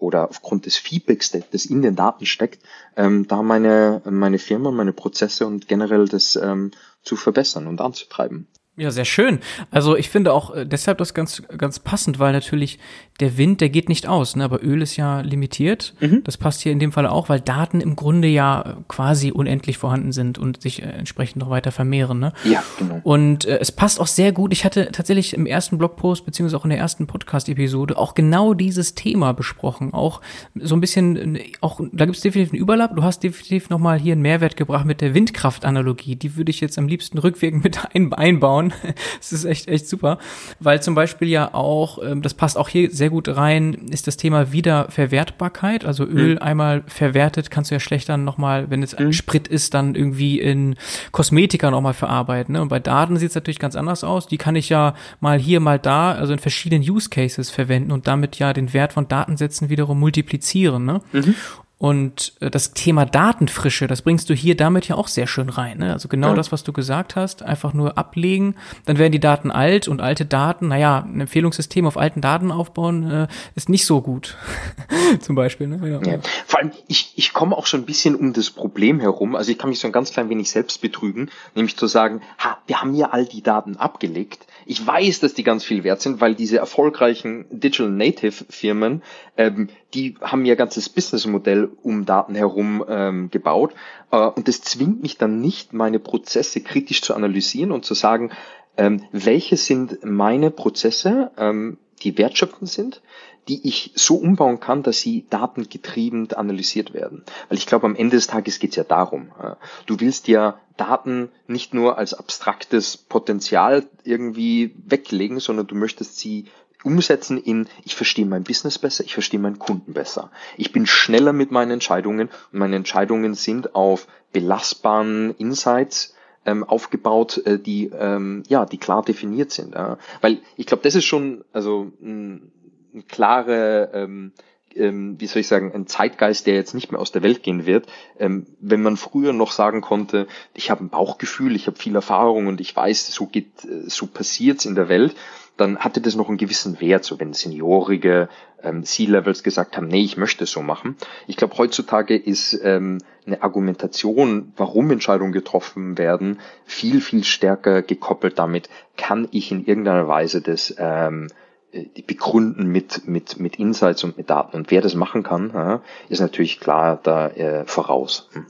oder aufgrund des Feedbacks, das in den Daten steckt, ähm, da meine, meine Firma, meine Prozesse und generell das ähm, zu verbessern und anzutreiben. Ja, sehr schön. Also ich finde auch äh, deshalb das ganz, ganz passend, weil natürlich der Wind, der geht nicht aus, ne? aber Öl ist ja limitiert. Mhm. Das passt hier in dem Fall auch, weil Daten im Grunde ja quasi unendlich vorhanden sind und sich äh, entsprechend noch weiter vermehren. Ne? Ja, genau. Und äh, es passt auch sehr gut. Ich hatte tatsächlich im ersten Blogpost beziehungsweise auch in der ersten Podcast-Episode auch genau dieses Thema besprochen. Auch so ein bisschen, äh, auch da gibt es definitiv einen Überlapp. Du hast definitiv nochmal hier einen Mehrwert gebracht mit der Windkraftanalogie. Die würde ich jetzt am liebsten rückwirkend mit einbauen das ist echt, echt super. Weil zum Beispiel ja auch, ähm, das passt auch hier sehr gut rein, ist das Thema Wiederverwertbarkeit. Also Öl mhm. einmal verwertet, kannst du ja schlecht dann nochmal, wenn es mhm. Sprit ist, dann irgendwie in Kosmetika nochmal verarbeiten. Ne? Und bei Daten sieht es natürlich ganz anders aus. Die kann ich ja mal hier, mal da, also in verschiedenen Use Cases verwenden und damit ja den Wert von Datensätzen wiederum multiplizieren. Ne? Mhm. Und äh, das Thema Datenfrische, das bringst du hier damit ja auch sehr schön rein. Ne? Also genau ja. das, was du gesagt hast, einfach nur ablegen, dann werden die Daten alt und alte Daten, naja, ein Empfehlungssystem auf alten Daten aufbauen, äh, ist nicht so gut. Zum Beispiel. Ne? Ja. ja. Vor allem, ich, ich komme auch schon ein bisschen um das Problem herum. Also ich kann mich so ein ganz klein wenig selbst betrügen, nämlich zu sagen, ha, wir haben ja all die Daten abgelegt. Ich weiß, dass die ganz viel wert sind, weil diese erfolgreichen Digital Native Firmen, ähm, die haben ihr ganzes Businessmodell um Daten herum ähm, gebaut. Äh, und das zwingt mich dann nicht, meine Prozesse kritisch zu analysieren und zu sagen, ähm, welche sind meine Prozesse, ähm, die wertschöpfend sind, die ich so umbauen kann, dass sie datengetrieben analysiert werden. Weil ich glaube, am Ende des Tages geht es ja darum. Äh, du willst ja Daten nicht nur als abstraktes Potenzial irgendwie weglegen, sondern du möchtest sie umsetzen in, ich verstehe mein Business besser, ich verstehe meinen Kunden besser. Ich bin schneller mit meinen Entscheidungen und meine Entscheidungen sind auf belastbaren Insights ähm, aufgebaut, äh, die ähm, ja, die klar definiert sind. Weil ich glaube, das ist schon also ein, eine klare ähm, ähm, wie soll ich sagen, ein Zeitgeist, der jetzt nicht mehr aus der Welt gehen wird. Ähm, wenn man früher noch sagen konnte, ich habe ein Bauchgefühl, ich habe viel Erfahrung und ich weiß, so geht, äh, so passiert's in der Welt, dann hatte das noch einen gewissen Wert, so wenn seniorige ähm, C-Levels gesagt haben, nee, ich möchte es so machen. Ich glaube, heutzutage ist ähm, eine Argumentation, warum Entscheidungen getroffen werden, viel, viel stärker gekoppelt damit, kann ich in irgendeiner Weise das ähm, äh, die begründen mit, mit, mit Insights und mit Daten. Und wer das machen kann, ist natürlich klar da äh, voraus. Hm.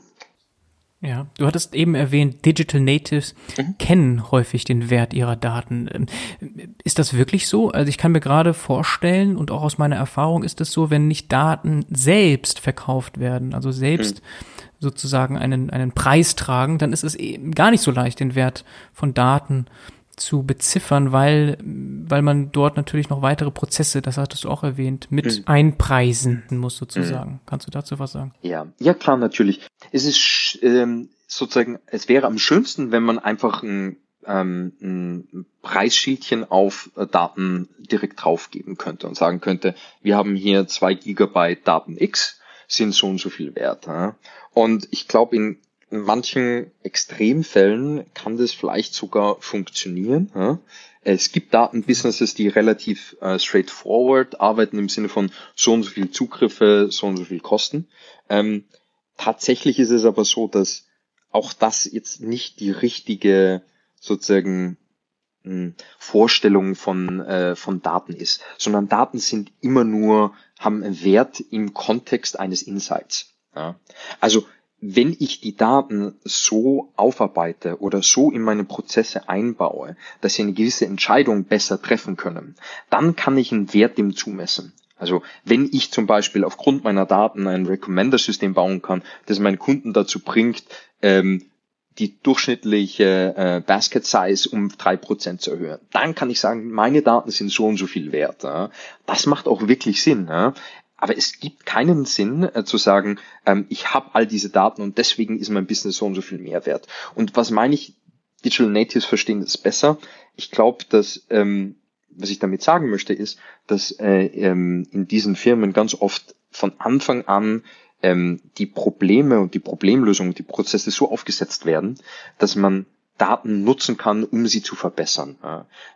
Ja, du hattest eben erwähnt, Digital Natives mhm. kennen häufig den Wert ihrer Daten. Ähm, ist das wirklich so? Also ich kann mir gerade vorstellen und auch aus meiner Erfahrung ist es so, wenn nicht Daten selbst verkauft werden, also selbst mhm. sozusagen einen, einen Preis tragen, dann ist es eben gar nicht so leicht, den Wert von Daten zu beziffern, weil, weil man dort natürlich noch weitere Prozesse, das hattest du auch erwähnt, mit mhm. einpreisen muss sozusagen. Mhm. Kannst du dazu was sagen? Ja, ja klar, natürlich. Es ist ähm, sozusagen, es wäre am schönsten, wenn man einfach ein, ähm, ein Preisschildchen auf äh, Daten direkt draufgeben könnte und sagen könnte, wir haben hier zwei Gigabyte Daten X, sind so und so viel wert. Ja? Und ich glaube, in in manchen Extremfällen kann das vielleicht sogar funktionieren. Ja? Es gibt Datenbusinesses, die relativ äh, straightforward arbeiten im Sinne von so und so viel Zugriffe, so und so viel Kosten. Ähm, tatsächlich ist es aber so, dass auch das jetzt nicht die richtige sozusagen hm, Vorstellung von, äh, von Daten ist, sondern Daten sind immer nur, haben einen Wert im Kontext eines Insights. Ja? Also wenn ich die Daten so aufarbeite oder so in meine Prozesse einbaue, dass sie eine gewisse Entscheidung besser treffen können, dann kann ich einen Wert dem zumessen. Also wenn ich zum Beispiel aufgrund meiner Daten ein Recommender-System bauen kann, das meinen Kunden dazu bringt, ähm, die durchschnittliche äh, Basket Size um drei Prozent zu erhöhen. Dann kann ich sagen, meine Daten sind so und so viel wert. Ja. Das macht auch wirklich Sinn. Ja. Aber es gibt keinen Sinn äh, zu sagen, ähm, ich habe all diese Daten und deswegen ist mein Business so und so viel mehr wert. Und was meine ich, Digital Natives verstehen das besser. Ich glaube, dass, ähm, was ich damit sagen möchte, ist, dass äh, ähm, in diesen Firmen ganz oft von Anfang an ähm, die Probleme und die Problemlösung und die Prozesse so aufgesetzt werden, dass man Daten nutzen kann, um sie zu verbessern.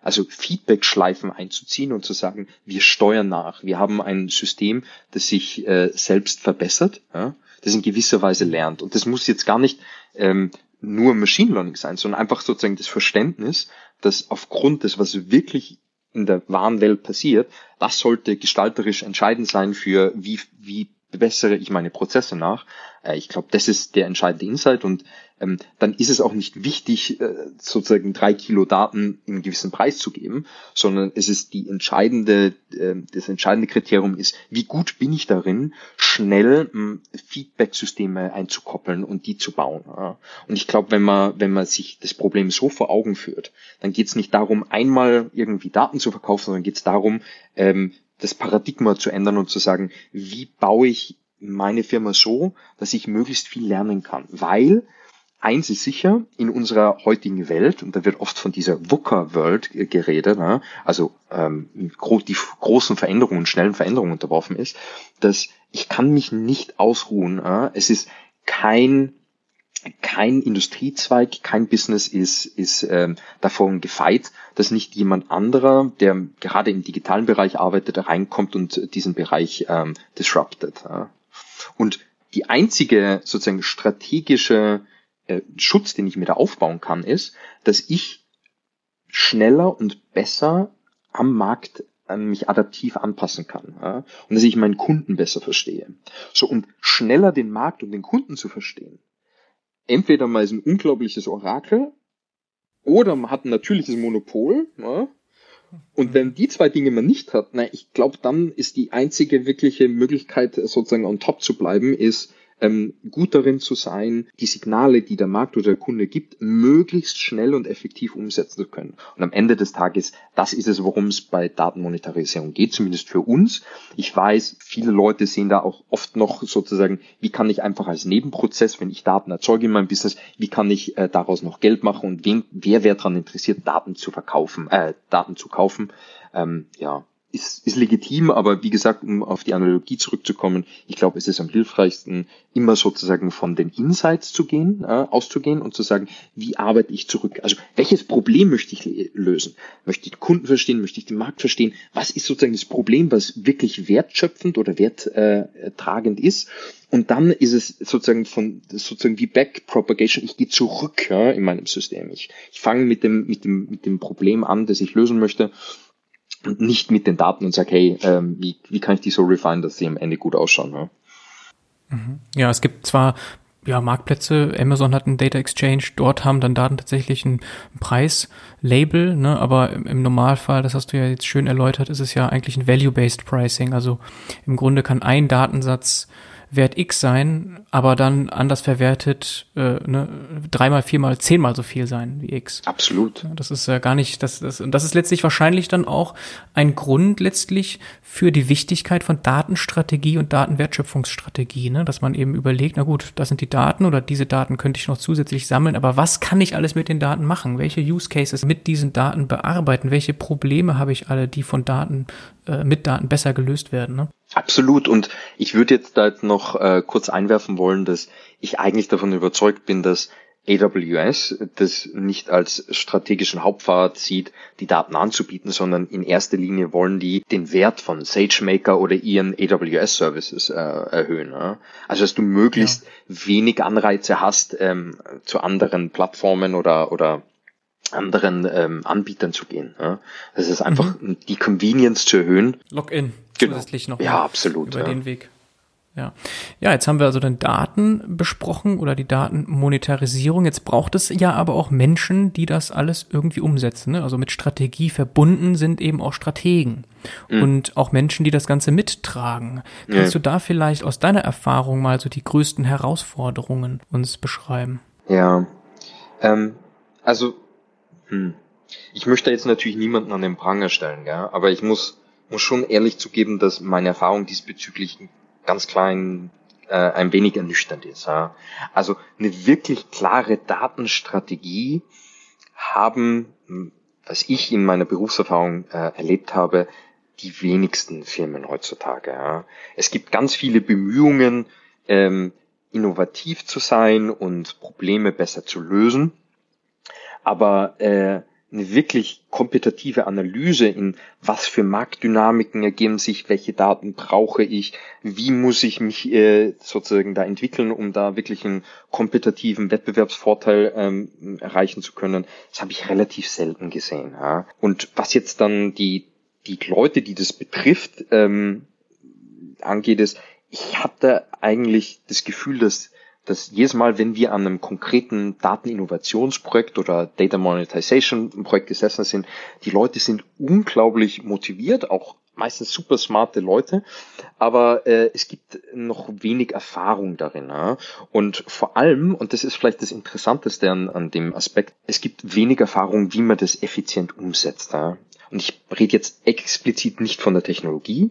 Also Feedback-Schleifen einzuziehen und zu sagen, wir steuern nach. Wir haben ein System, das sich äh, selbst verbessert, das in gewisser Weise lernt. Und das muss jetzt gar nicht ähm, nur Machine Learning sein, sondern einfach sozusagen das Verständnis, dass aufgrund des, was wirklich in der wahren Welt passiert, das sollte gestalterisch entscheidend sein für wie, wie bessere ich meine Prozesse nach. Äh, ich glaube, das ist der entscheidende Insight und ähm, dann ist es auch nicht wichtig, äh, sozusagen drei Kilo Daten in einen gewissen Preis zu geben, sondern es ist die entscheidende, äh, das entscheidende Kriterium ist, wie gut bin ich darin, schnell äh, Feedback-Systeme einzukoppeln und die zu bauen. Ja. Und ich glaube, wenn man, wenn man sich das Problem so vor Augen führt, dann geht es nicht darum, einmal irgendwie Daten zu verkaufen, sondern geht es darum, ähm, das Paradigma zu ändern und zu sagen, wie baue ich meine Firma so, dass ich möglichst viel lernen kann. Weil eins ist sicher, in unserer heutigen Welt, und da wird oft von dieser VUCA-World geredet, ne, also ähm, die großen Veränderungen, schnellen Veränderungen unterworfen ist, dass ich kann mich nicht ausruhen. Äh, es ist kein kein Industriezweig, kein Business ist, ist ähm, davon gefeit, dass nicht jemand anderer, der gerade im digitalen Bereich arbeitet, reinkommt und diesen Bereich ähm, disruptet. Ja. Und die einzige sozusagen strategische äh, Schutz, den ich mir da aufbauen kann, ist, dass ich schneller und besser am Markt äh, mich adaptiv anpassen kann ja? und dass ich meinen Kunden besser verstehe. So und schneller den Markt und den Kunden zu verstehen. Entweder man ist ein unglaubliches Orakel oder man hat ein natürliches Monopol. Ja? Und wenn die zwei Dinge man nicht hat, na, ich glaube, dann ist die einzige wirkliche Möglichkeit, sozusagen on top zu bleiben, ist ähm, gut darin zu sein, die Signale, die der Markt oder der Kunde gibt, möglichst schnell und effektiv umsetzen zu können. Und am Ende des Tages, das ist es, worum es bei Datenmonetarisierung geht, zumindest für uns. Ich weiß, viele Leute sehen da auch oft noch sozusagen, wie kann ich einfach als Nebenprozess, wenn ich Daten erzeuge in meinem Business, wie kann ich äh, daraus noch Geld machen und wen, wer wäre daran interessiert, Daten zu verkaufen, äh, Daten zu kaufen. Ähm, ja, ist, ist legitim, aber wie gesagt, um auf die Analogie zurückzukommen, ich glaube, es ist am hilfreichsten, immer sozusagen von den Insights zu gehen, äh, auszugehen und zu sagen, wie arbeite ich zurück? Also welches Problem möchte ich lösen? Möchte ich den Kunden verstehen? Möchte ich den Markt verstehen? Was ist sozusagen das Problem, was wirklich wertschöpfend oder werttragend äh, ist? Und dann ist es sozusagen von sozusagen wie Backpropagation. Ich gehe zurück ja, in meinem System. Ich, ich fange mit dem mit dem mit dem Problem an, das ich lösen möchte und nicht mit den Daten und sage, hey, ähm, wie, wie kann ich die so refine, dass sie am Ende gut ausschauen. Ja, mhm. ja es gibt zwar ja, Marktplätze, Amazon hat einen Data Exchange, dort haben dann Daten tatsächlich ein Preislabel, ne, aber im Normalfall, das hast du ja jetzt schön erläutert, ist es ja eigentlich ein Value-Based Pricing. Also im Grunde kann ein Datensatz Wert X sein, aber dann anders verwertet äh, ne, dreimal, viermal, zehnmal so viel sein wie X. Absolut. Das ist ja gar nicht, das, das, und das ist letztlich wahrscheinlich dann auch ein Grund letztlich für die Wichtigkeit von Datenstrategie und Datenwertschöpfungsstrategie, ne? dass man eben überlegt, na gut, das sind die Daten oder diese Daten könnte ich noch zusätzlich sammeln, aber was kann ich alles mit den Daten machen? Welche Use Cases mit diesen Daten bearbeiten? Welche Probleme habe ich alle, die von Daten, äh, mit Daten besser gelöst werden? Ne? Absolut. Und ich würde jetzt da jetzt noch äh, kurz einwerfen wollen, dass ich eigentlich davon überzeugt bin, dass AWS das nicht als strategischen Hauptpfad sieht, die Daten anzubieten, sondern in erster Linie wollen die den Wert von SageMaker oder ihren AWS Services äh, erhöhen. Ja? Also dass du möglichst ja. wenig Anreize hast, ähm, zu anderen Plattformen oder oder anderen ähm, Anbietern zu gehen. Ja? Das ist einfach mhm. die Convenience zu erhöhen. Login genau. zusätzlich noch. Ja, absolut. Über ja. den Weg. Ja. Ja, jetzt haben wir also den Daten besprochen oder die Datenmonetarisierung. Jetzt braucht es ja aber auch Menschen, die das alles irgendwie umsetzen. Ne? Also mit Strategie verbunden sind eben auch Strategen mhm. und auch Menschen, die das Ganze mittragen. Kannst du da vielleicht aus deiner Erfahrung mal so die größten Herausforderungen uns beschreiben? Ja, ähm, also hm. ich möchte jetzt natürlich niemanden an den Pranger stellen, gell? aber ich muss muss schon ehrlich zugeben, dass meine Erfahrung diesbezüglich ganz klein äh, ein wenig ernüchternd ist. Ja. Also eine wirklich klare Datenstrategie haben, was ich in meiner Berufserfahrung äh, erlebt habe, die wenigsten Firmen heutzutage. Ja. Es gibt ganz viele Bemühungen, ähm, innovativ zu sein und Probleme besser zu lösen. Aber äh, eine wirklich kompetitive Analyse in was für Marktdynamiken ergeben sich, welche Daten brauche ich, wie muss ich mich äh, sozusagen da entwickeln, um da wirklich einen kompetitiven Wettbewerbsvorteil ähm, erreichen zu können. Das habe ich relativ selten gesehen. Ja. Und was jetzt dann die, die Leute, die das betrifft, ähm, angeht, ist, ich hatte eigentlich das Gefühl, dass dass jedes Mal, wenn wir an einem konkreten Dateninnovationsprojekt oder Data Monetization Projekt gesessen sind, die Leute sind unglaublich motiviert, auch meistens super smarte Leute, aber äh, es gibt noch wenig Erfahrung darin. Ja? Und vor allem, und das ist vielleicht das Interessanteste an, an dem Aspekt, es gibt wenig Erfahrung, wie man das effizient umsetzt. Ja? Und ich rede jetzt explizit nicht von der Technologie,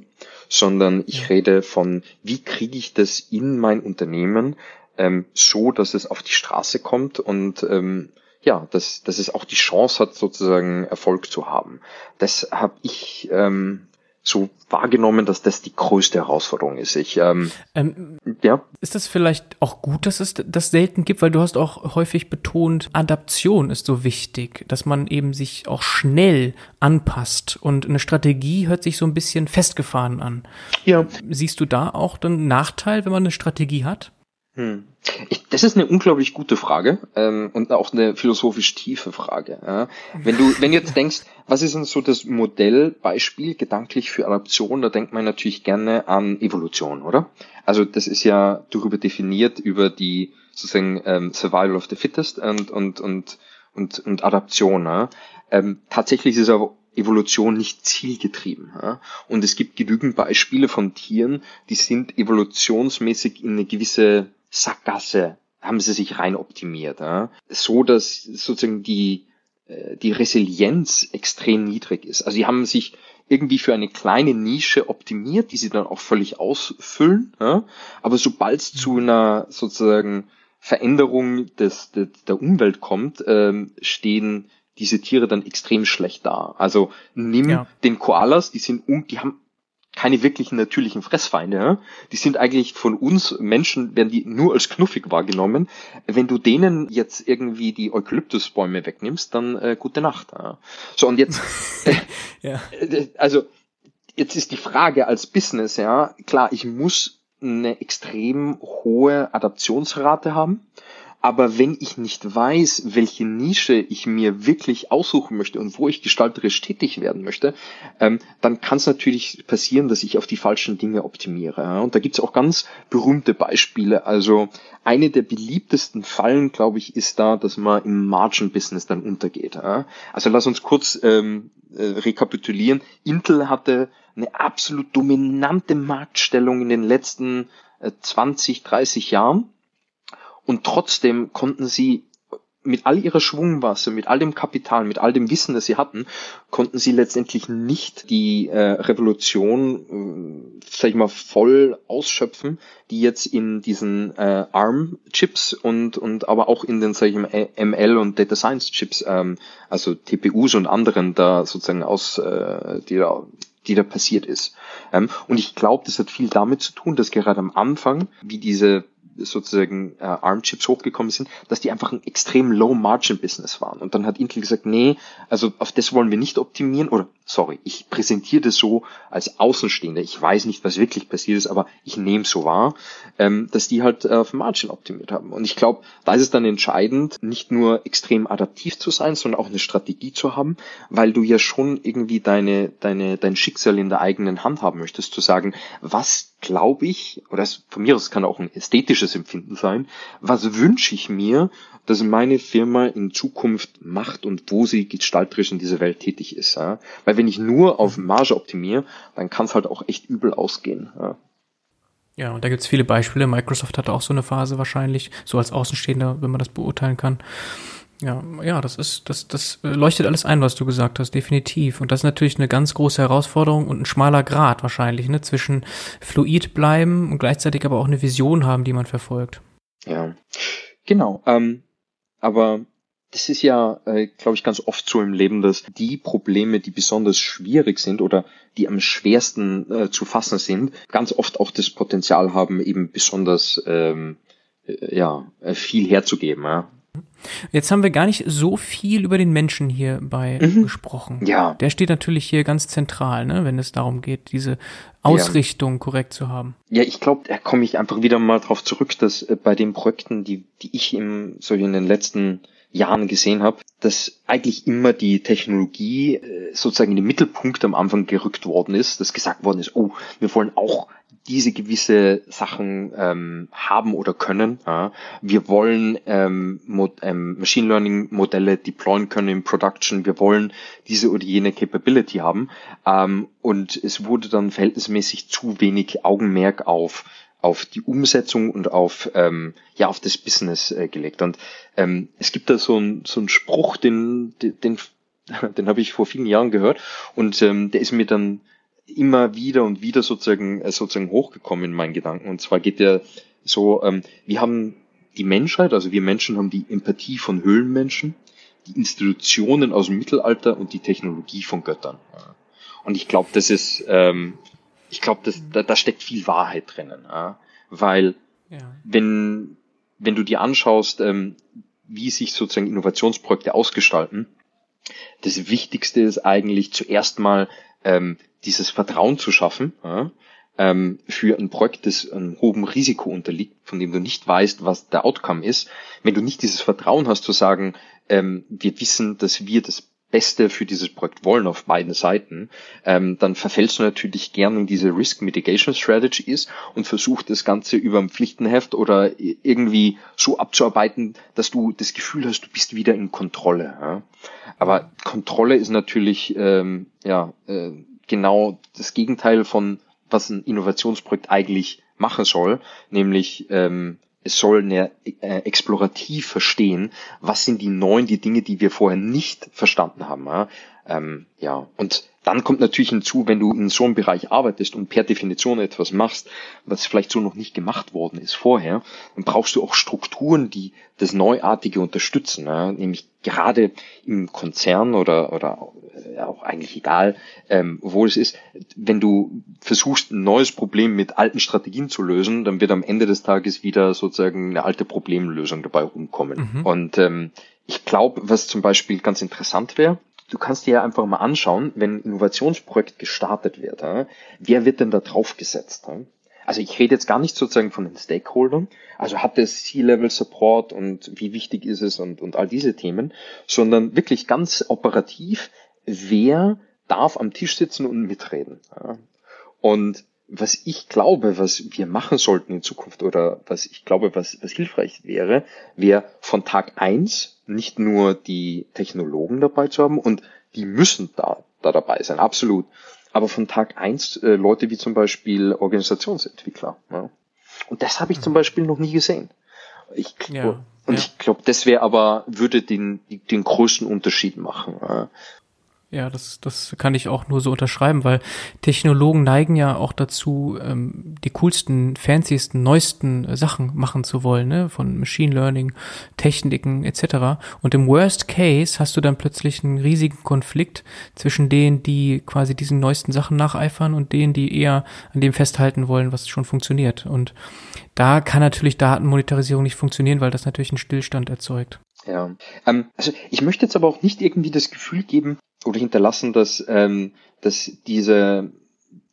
sondern ich rede von, wie kriege ich das in mein Unternehmen ähm, so, dass es auf die Straße kommt und ähm, ja, dass, dass es auch die Chance hat, sozusagen Erfolg zu haben. Das habe ich ähm, so wahrgenommen, dass das die größte Herausforderung ist. Ich, ähm, ähm, ja. Ist das vielleicht auch gut, dass es das selten gibt, weil du hast auch häufig betont, Adaption ist so wichtig, dass man eben sich auch schnell anpasst und eine Strategie hört sich so ein bisschen festgefahren an. Ja. Siehst du da auch den Nachteil, wenn man eine Strategie hat? Hm. Ich, das ist eine unglaublich gute Frage ähm, und auch eine philosophisch tiefe Frage. Ja. Wenn du, wenn du jetzt denkst, was ist denn so das Modellbeispiel gedanklich für Adaption, da denkt man natürlich gerne an Evolution, oder? Also das ist ja darüber definiert über die sozusagen ähm, Survival of the Fittest und und und und, und Adaption. Ja. Ähm, tatsächlich ist aber Evolution nicht zielgetrieben. Ja? Und es gibt genügend Beispiele von Tieren, die sind evolutionsmäßig in eine gewisse Sackgasse haben sie sich rein optimiert. Ja? So, dass sozusagen die, äh, die Resilienz extrem niedrig ist. Also sie haben sich irgendwie für eine kleine Nische optimiert, die sie dann auch völlig ausfüllen. Ja? Aber sobald es zu einer sozusagen Veränderung des, des, der Umwelt kommt, ähm, stehen diese Tiere dann extrem schlecht dar. Also nimm ja. den Koalas, die sind um, die haben keine wirklichen natürlichen Fressfeinde. Ja? Die sind eigentlich von uns Menschen, werden die nur als knuffig wahrgenommen. Wenn du denen jetzt irgendwie die Eukalyptusbäume wegnimmst, dann äh, gute Nacht. Ja? So, und jetzt, äh, ja. äh, also jetzt ist die Frage als Business, ja, klar, ich muss eine extrem hohe Adaptionsrate haben. Aber wenn ich nicht weiß, welche Nische ich mir wirklich aussuchen möchte und wo ich gestalterisch tätig werden möchte, ähm, dann kann es natürlich passieren, dass ich auf die falschen Dinge optimiere. Und da gibt es auch ganz berühmte Beispiele. Also eine der beliebtesten Fallen, glaube ich, ist da, dass man im Margin-Business dann untergeht. Also lass uns kurz ähm, äh, rekapitulieren. Intel hatte eine absolut dominante Marktstellung in den letzten äh, 20, 30 Jahren und trotzdem konnten sie mit all ihrer Schwungmasse, mit all dem Kapital, mit all dem Wissen, das sie hatten, konnten sie letztendlich nicht die äh, Revolution, äh, sag ich mal, voll ausschöpfen, die jetzt in diesen äh, ARM-Chips und und aber auch in den, sag ich mal, ML und Data Science-Chips, ähm, also TPUs und anderen da sozusagen aus, äh, die da die da passiert ist. Ähm, und ich glaube, das hat viel damit zu tun, dass gerade am Anfang, wie diese sozusagen äh, ARM-Chips hochgekommen sind, dass die einfach ein extrem Low-Margin-Business waren. Und dann hat Intel gesagt, nee, also auf das wollen wir nicht optimieren. Oder, sorry, ich präsentiere das so als Außenstehender. Ich weiß nicht, was wirklich passiert ist, aber ich nehme so wahr, ähm, dass die halt äh, auf Margin optimiert haben. Und ich glaube, da ist es dann entscheidend, nicht nur extrem adaptiv zu sein, sondern auch eine Strategie zu haben, weil du ja schon irgendwie deine, deine, dein Schicksal in der eigenen Hand haben möchtest, zu sagen, was glaube ich, oder es, von mir aus kann auch ein ästhetisches Empfinden sein, was wünsche ich mir, dass meine Firma in Zukunft macht und wo sie gestalterisch in dieser Welt tätig ist. Ja? Weil wenn ich nur auf Marge optimiere, dann kann es halt auch echt übel ausgehen. Ja? Ja, und da gibt's viele Beispiele. Microsoft hatte auch so eine Phase wahrscheinlich, so als Außenstehender, wenn man das beurteilen kann. Ja, ja, das ist, das, das äh, leuchtet alles ein, was du gesagt hast, definitiv. Und das ist natürlich eine ganz große Herausforderung und ein schmaler Grad wahrscheinlich, ne, zwischen fluid bleiben und gleichzeitig aber auch eine Vision haben, die man verfolgt. Ja, genau. Ähm, aber das ist ja, äh, glaube ich, ganz oft so im Leben, dass die Probleme, die besonders schwierig sind oder die am schwersten äh, zu fassen sind, ganz oft auch das Potenzial haben, eben besonders ähm, äh, ja, viel herzugeben. Ja? Jetzt haben wir gar nicht so viel über den Menschen hierbei mhm. gesprochen. Ja. Der steht natürlich hier ganz zentral, ne, wenn es darum geht, diese Ausrichtung ja. korrekt zu haben. Ja, ich glaube, da komme ich einfach wieder mal drauf zurück, dass äh, bei den Projekten, die, die ich im, so in den letzten Jahren gesehen habe, dass eigentlich immer die Technologie äh, sozusagen in den Mittelpunkt am Anfang gerückt worden ist, dass gesagt worden ist, oh, wir wollen auch diese gewisse Sachen ähm, haben oder können. Ja. Wir wollen ähm, ähm, Machine Learning Modelle deployen können in Production. Wir wollen diese oder jene Capability haben. Ähm, und es wurde dann verhältnismäßig zu wenig Augenmerk auf auf die Umsetzung und auf ähm, ja auf das Business äh, gelegt. Und ähm, es gibt da so ein so ein Spruch, den den den, den habe ich vor vielen Jahren gehört und ähm, der ist mir dann immer wieder und wieder sozusagen, äh, sozusagen hochgekommen in meinen Gedanken. Und zwar geht der so, ähm, wir haben die Menschheit, also wir Menschen haben die Empathie von Höhlenmenschen, die Institutionen aus dem Mittelalter und die Technologie von Göttern. Und ich glaube, das ist, ähm, ich glaube, da, da steckt viel Wahrheit drinnen, ja? weil ja. wenn wenn du dir anschaust, ähm, wie sich sozusagen Innovationsprojekte ausgestalten, das Wichtigste ist eigentlich zuerst mal ähm, dieses Vertrauen zu schaffen ja, ähm, für ein Projekt, das einem hohem Risiko unterliegt, von dem du nicht weißt, was der Outcome ist. Wenn du nicht dieses Vertrauen hast zu sagen, ähm, wir wissen, dass wir das Beste für dieses Projekt wollen auf beiden Seiten, ähm, dann verfällst du natürlich gerne in diese Risk Mitigation Strategies und versuchst das Ganze über ein Pflichtenheft oder irgendwie so abzuarbeiten, dass du das Gefühl hast, du bist wieder in Kontrolle. Ja? Aber Kontrolle ist natürlich ähm, ja äh, genau das Gegenteil von was ein Innovationsprojekt eigentlich machen soll, nämlich ähm, es soll eine, äh, explorativ verstehen, was sind die neuen, die Dinge, die wir vorher nicht verstanden haben. Ja, ähm, ja. und Dann kommt natürlich hinzu, wenn du in so einem Bereich arbeitest und per Definition etwas machst, was vielleicht so noch nicht gemacht worden ist vorher, dann brauchst du auch Strukturen, die das Neuartige unterstützen. Ja? Nämlich gerade im Konzern oder, oder äh, auch eigentlich egal, ähm, wo es ist, wenn du versuchst, ein neues Problem mit alten Strategien zu lösen, dann wird am Ende des Tages wieder sozusagen eine alte Problemlösung dabei rumkommen. Mhm. Und ähm, ich glaube, was zum Beispiel ganz interessant wäre, du kannst dir ja einfach mal anschauen, wenn ein Innovationsprojekt gestartet wird, ja, wer wird denn da drauf gesetzt? Ja? Also ich rede jetzt gar nicht sozusagen von den Stakeholdern, also hat es C-Level-Support und wie wichtig ist es und, und all diese Themen, sondern wirklich ganz operativ, wer darf am Tisch sitzen und mitreden. Ja? Und was ich glaube, was wir machen sollten in Zukunft oder was ich glaube, was, was hilfreich wäre, wäre von Tag eins nicht nur die Technologen dabei zu haben und die müssen da, da dabei sein, absolut. Aber von Tag eins äh, Leute wie zum Beispiel Organisationsentwickler. Ja. Und das habe ich zum Beispiel noch nie gesehen. Ich, ja, und ja. ich glaube, das wäre aber, würde den, den größten Unterschied machen. Ja. Ja, das, das kann ich auch nur so unterschreiben, weil Technologen neigen ja auch dazu, ähm, die coolsten, fanciesten, neuesten äh, Sachen machen zu wollen, ne? von Machine Learning, Techniken etc. Und im Worst Case hast du dann plötzlich einen riesigen Konflikt zwischen denen, die quasi diesen neuesten Sachen nacheifern und denen, die eher an dem festhalten wollen, was schon funktioniert. Und da kann natürlich Datenmonetarisierung nicht funktionieren, weil das natürlich einen Stillstand erzeugt. Ja, ähm, also ich möchte jetzt aber auch nicht irgendwie das Gefühl geben, oder hinterlassen, dass, ähm, dass diese,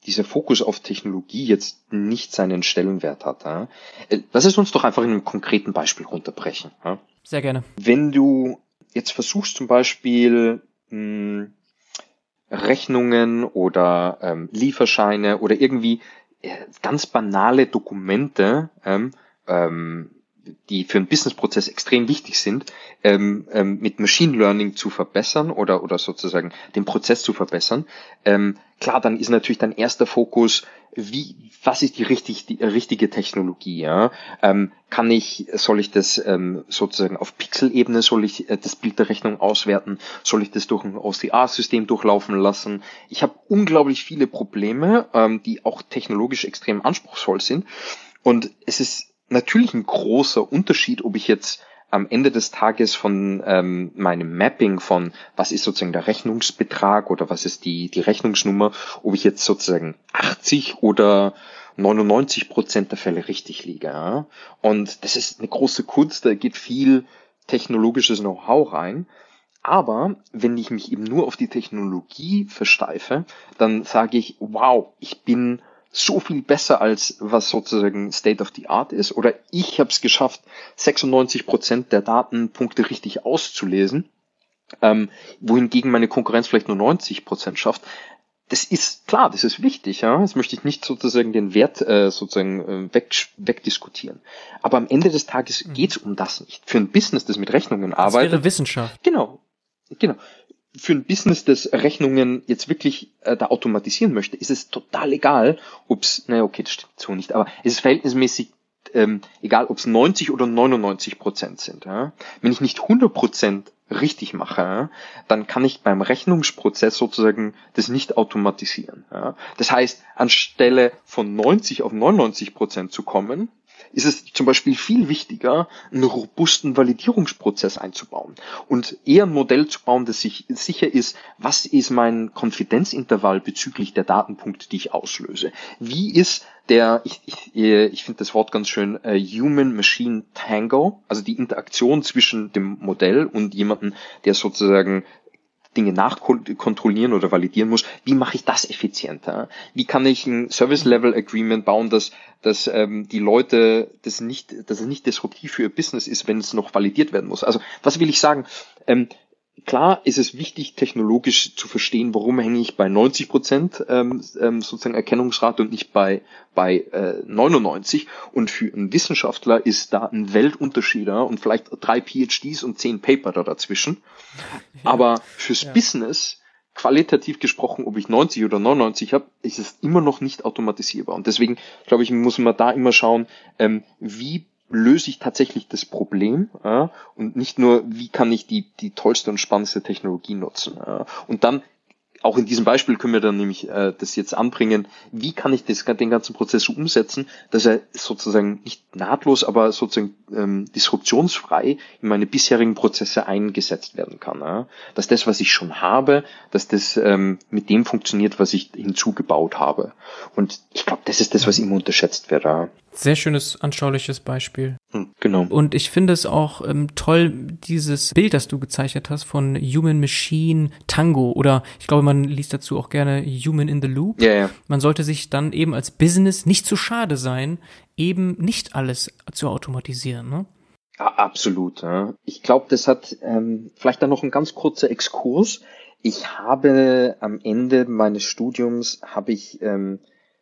dieser Fokus auf Technologie jetzt nicht seinen Stellenwert hat. Ja? Äh, lass es uns doch einfach in einem konkreten Beispiel runterbrechen. Ja? Sehr gerne. Wenn du jetzt versuchst zum Beispiel mh, hm, Rechnungen oder ähm, Lieferscheine oder irgendwie äh, ganz banale Dokumente ähm, ähm, die für einen Businessprozess extrem wichtig sind, ähm, ähm, mit Machine Learning zu verbessern oder, oder sozusagen den Prozess zu verbessern. Ähm, klar, dann ist natürlich dein erster Fokus, wie, was ist die, richtig, die richtige Technologie? Ja? Ähm, kann ich, soll ich das ähm, sozusagen auf Pixel-Ebene, soll ich äh, das Bild der Rechnung auswerten? Soll ich das durch ein OCR-System durchlaufen lassen? Ich habe unglaublich viele Probleme, ähm, die auch technologisch extrem anspruchsvoll sind. Und es ist natürlich ein großer Unterschied, ob ich jetzt am Ende des Tages von ähm, meinem Mapping von was ist sozusagen der Rechnungsbetrag oder was ist die, die Rechnungsnummer, ob ich jetzt sozusagen 80 oder 99 Prozent der Fälle richtig liege. Ja? Und das ist eine große Kunst, da geht viel technologisches Know-how rein. Aber wenn ich mich eben nur auf die Technologie versteife, dann sage ich, wow, ich bin so viel besser als was sozusagen State of the Art ist. Oder ich habe es geschafft, 96 Prozent der Datenpunkte richtig auszulesen, ähm, wohingegen meine Konkurrenz vielleicht nur 90 Prozent schafft. Das ist klar, das ist wichtig, ja. Das möchte ich nicht sozusagen den Wert äh, sozusagen äh, weg, wegdiskutieren. Aber am Ende des Tages mhm. geht's um das nicht. Für ein Business, das mit Rechnungen arbeitet. Das wäre Wissenschaft. Genau. Genau für ein Business, das Rechnungen jetzt wirklich äh, da automatisieren möchte, ist es total egal, ob es, naja, okay, das stimmt so nicht, aber es ist verhältnismäßig ähm, egal, ob es 90 oder 99 Prozent sind. Ja? Wenn ich nicht 100 Prozent richtig mache, ja, dann kann ich beim Rechnungsprozess sozusagen das nicht automatisieren. Ja? Das heißt, anstelle von 90 auf 99 Prozent zu kommen, ist es zum Beispiel viel wichtiger, einen robusten Validierungsprozess einzubauen und eher ein Modell zu bauen, das sich sicher ist, was ist mein Konfidenzintervall bezüglich der Datenpunkte, die ich auslöse. Wie ist der, ich, ich, ich finde das Wort ganz schön, äh, Human-Machine Tango, also die Interaktion zwischen dem Modell und jemanden, der sozusagen Dinge nachkontrollieren oder validieren muss, wie mache ich das effizienter? Wie kann ich ein Service-Level-Agreement bauen, dass, dass ähm, die Leute das nicht, dass es nicht disruptiv für ihr Business ist, wenn es noch validiert werden muss? Also was will ich sagen? Ähm, Klar ist es wichtig, technologisch zu verstehen, warum hänge ich bei 90 Prozent ähm, ähm, sozusagen Erkennungsrate und nicht bei, bei äh, 99. Und für einen Wissenschaftler ist da ein Weltunterschied ja, und vielleicht drei PhDs und zehn Paper da dazwischen. Ja. Aber fürs ja. Business, qualitativ gesprochen, ob ich 90 oder 99 habe, ist es immer noch nicht automatisierbar. Und deswegen, glaube ich, muss man da immer schauen, ähm, wie löse ich tatsächlich das Problem ja, und nicht nur, wie kann ich die, die tollste und spannendste Technologie nutzen. Ja. Und dann auch in diesem Beispiel können wir dann nämlich äh, das jetzt anbringen, wie kann ich das, den ganzen Prozess so umsetzen, dass er sozusagen nicht nahtlos, aber sozusagen ähm, disruptionsfrei in meine bisherigen Prozesse eingesetzt werden kann. Ja? Dass das, was ich schon habe, dass das ähm, mit dem funktioniert, was ich hinzugebaut habe. Und ich glaube, das ist das, was immer unterschätzt wird. Ja? Sehr schönes, anschauliches Beispiel. Hm, genau. Und ich finde es auch ähm, toll, dieses Bild, das du gezeichnet hast von Human Machine Tango oder ich glaube, man liest dazu auch gerne Human in the Loop. Ja, ja. Man sollte sich dann eben als Business nicht zu schade sein, eben nicht alles zu automatisieren. Ne? Ja, absolut. Ja. Ich glaube, das hat ähm, vielleicht dann noch ein ganz kurzer Exkurs. Ich habe am Ende meines Studiums habe ich ähm,